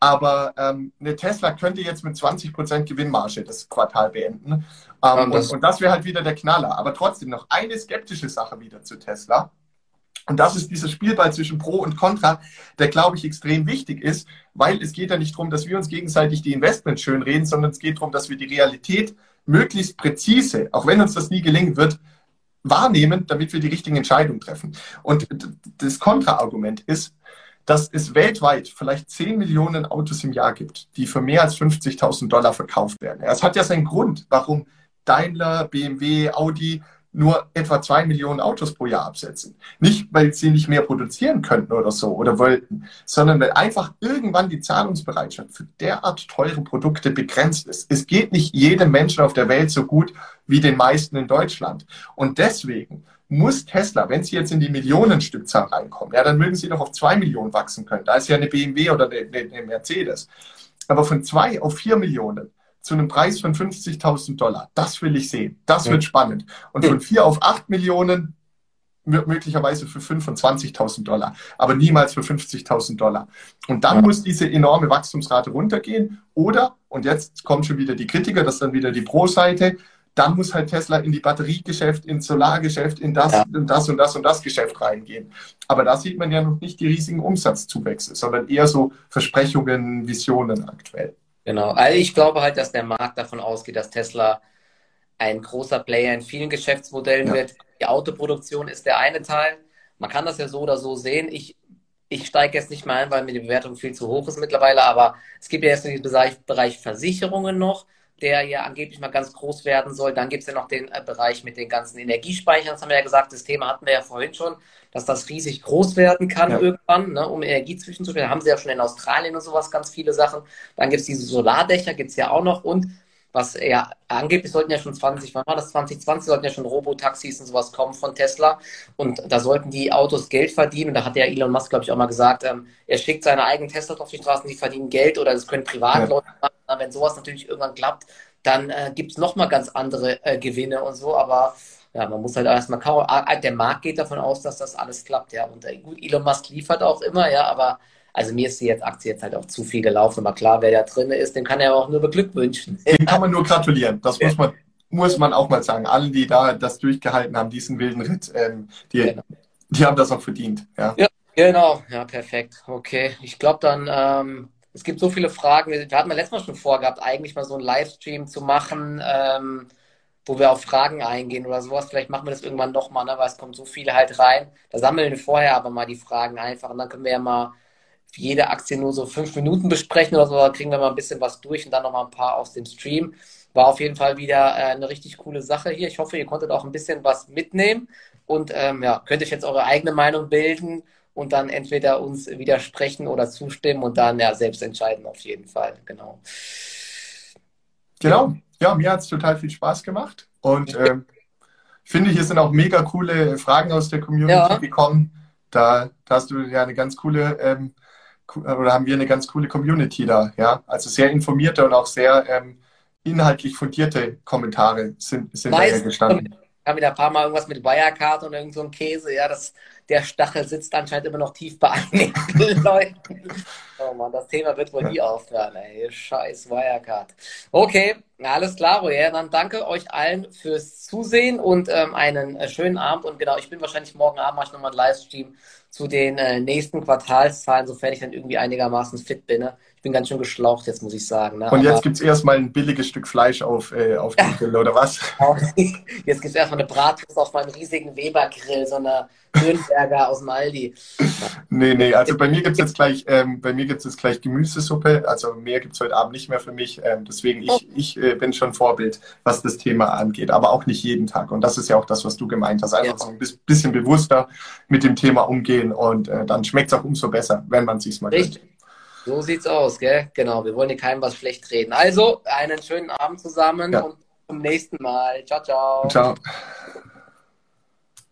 Aber ähm, eine Tesla könnte jetzt mit 20% Gewinnmarge das Quartal beenden. Ähm, ja, das und, und das wäre halt wieder der Knaller. Aber trotzdem noch eine skeptische Sache wieder zu Tesla. Und das ist dieser Spielball zwischen Pro und Contra, der, glaube ich, extrem wichtig ist, weil es geht ja nicht darum, dass wir uns gegenseitig die Investments schönreden, sondern es geht darum, dass wir die Realität möglichst präzise, auch wenn uns das nie gelingen wird, wahrnehmen, damit wir die richtigen Entscheidungen treffen. Und das Kontraargument ist, dass es weltweit vielleicht 10 Millionen Autos im Jahr gibt, die für mehr als 50.000 Dollar verkauft werden. Es hat ja seinen Grund, warum Daimler, BMW, Audi nur etwa zwei Millionen Autos pro Jahr absetzen. Nicht, weil sie nicht mehr produzieren könnten oder so oder wollten, sondern weil einfach irgendwann die Zahlungsbereitschaft für derart teure Produkte begrenzt ist. Es geht nicht jedem Menschen auf der Welt so gut wie den meisten in Deutschland. Und deswegen muss Tesla, wenn sie jetzt in die Millionenstückzahl reinkommen, ja, dann mögen sie noch auf zwei Millionen wachsen können. Da ist ja eine BMW oder eine, eine Mercedes. Aber von zwei auf vier Millionen zu einem Preis von 50.000 Dollar, das will ich sehen. Das ja. wird spannend. Und von vier auf acht Millionen möglicherweise für 25.000 Dollar, aber niemals für 50.000 Dollar. Und dann ja. muss diese enorme Wachstumsrate runtergehen. Oder, und jetzt kommen schon wieder die Kritiker, das ist dann wieder die Pro-Seite, dann muss halt Tesla in die Batteriegeschäft, ins Solargeschäft, in das ja. und das und das und das Geschäft reingehen. Aber da sieht man ja noch nicht die riesigen Umsatzzuwächse, sondern eher so Versprechungen, Visionen aktuell. Genau. Also ich glaube halt, dass der Markt davon ausgeht, dass Tesla ein großer Player in vielen Geschäftsmodellen ja. wird. Die Autoproduktion ist der eine Teil. Man kann das ja so oder so sehen. Ich, ich steige jetzt nicht mal ein, weil mir die Bewertung viel zu hoch ist mittlerweile, aber es gibt ja jetzt den Bereich, Bereich Versicherungen noch der ja angeblich mal ganz groß werden soll. Dann gibt es ja noch den äh, Bereich mit den ganzen Energiespeichern. Das haben wir ja gesagt, das Thema hatten wir ja vorhin schon, dass das riesig groß werden kann ja. irgendwann, ne, um Energie zwischenzustellen. Haben sie ja schon in Australien und sowas ganz viele Sachen. Dann gibt es diese Solardächer, gibt es ja auch noch. Und was ja angeblich sollten ja schon 20, wann war das? 2020, sollten ja schon Robotaxis und sowas kommen von Tesla. Und da sollten die Autos Geld verdienen. Da hat ja Elon Musk, glaube ich, auch mal gesagt, ähm, er schickt seine eigenen Tesla auf die Straßen, die verdienen Geld oder das können Privatleute ja. machen. Wenn sowas natürlich irgendwann klappt, dann äh, gibt es nochmal ganz andere äh, Gewinne und so, aber ja, man muss halt erstmal kaum, ah, der Markt geht davon aus, dass das alles klappt, ja, und äh, gut, Elon Musk liefert auch immer, ja, aber also mir ist die jetzt Aktie jetzt halt auch zu viel gelaufen. Aber klar, wer da drin ist, den kann er auch nur beglückwünschen. Den kann man nur gratulieren. Das muss man, muss man auch mal sagen. Alle, die da das durchgehalten haben, diesen wilden Ritt, ähm, die, genau. die haben das auch verdient. Ja, ja genau. Ja, perfekt. Okay. Ich glaube dann, ähm, es gibt so viele Fragen. Wir hatten ja letztes Mal schon vorgehabt, eigentlich mal so einen Livestream zu machen. Ähm, wo wir auf Fragen eingehen oder sowas. Vielleicht machen wir das irgendwann nochmal, ne? weil es kommt so viele halt rein. Da sammeln wir vorher aber mal die Fragen einfach und dann können wir ja mal jede Aktie nur so fünf Minuten besprechen oder so, da kriegen wir mal ein bisschen was durch und dann noch mal ein paar aus dem Stream. War auf jeden Fall wieder äh, eine richtig coole Sache hier. Ich hoffe, ihr konntet auch ein bisschen was mitnehmen und ähm, ja, könnt euch jetzt eure eigene Meinung bilden und dann entweder uns widersprechen oder zustimmen und dann ja selbst entscheiden auf jeden Fall. Genau. Genau. Ja, mir hat es total viel Spaß gemacht und ähm, finde, hier sind auch mega coole Fragen aus der Community ja. gekommen. Da, da, hast du ja eine ganz coole ähm, oder haben wir eine ganz coole Community da, ja. Also sehr informierte und auch sehr ähm, inhaltlich fundierte Kommentare sind, sind da gestanden. Ich habe wieder ein paar Mal irgendwas mit Wirecard und irgend so ein Käse, ja, das, der Stachel sitzt anscheinend immer noch tief bei einigen Leuten. Oh Mann, das Thema wird wohl nie aufhören, ey. Scheiß Wirecard. Okay, alles klar, Royer. Dann danke euch allen fürs Zusehen und ähm, einen äh, schönen Abend. Und genau, ich bin wahrscheinlich morgen Abend, mache ich nochmal einen Livestream zu den äh, nächsten Quartalszahlen, sofern ich dann irgendwie einigermaßen fit bin. Ne? Ich bin ganz schön geschlaucht jetzt, muss ich sagen. Ne? Und jetzt gibt es erstmal ein billiges Stück Fleisch auf, äh, auf dem Grill, oder was? jetzt gibt es erstmal eine Bratwurst auf meinem riesigen Weber-Grill, so eine Nürnberger aus dem Aldi. Nee, nee, also bei mir gibt es jetzt gleich, ähm, bei mir gibt es gleich Gemüsesuppe, also mehr gibt es heute Abend nicht mehr für mich. Ähm, deswegen, ich, ich äh, bin schon Vorbild, was das Thema angeht, aber auch nicht jeden Tag. Und das ist ja auch das, was du gemeint hast. Einfach ja. so ein bisschen bewusster mit dem Thema umgehen und äh, dann schmeckt es auch umso besser, wenn man sich mal Richtig. Gönnt. So sieht's aus, gell? Genau, wir wollen hier keinem was schlecht reden. Also, einen schönen Abend zusammen ja. und zum nächsten Mal. Ciao, ciao. Ciao.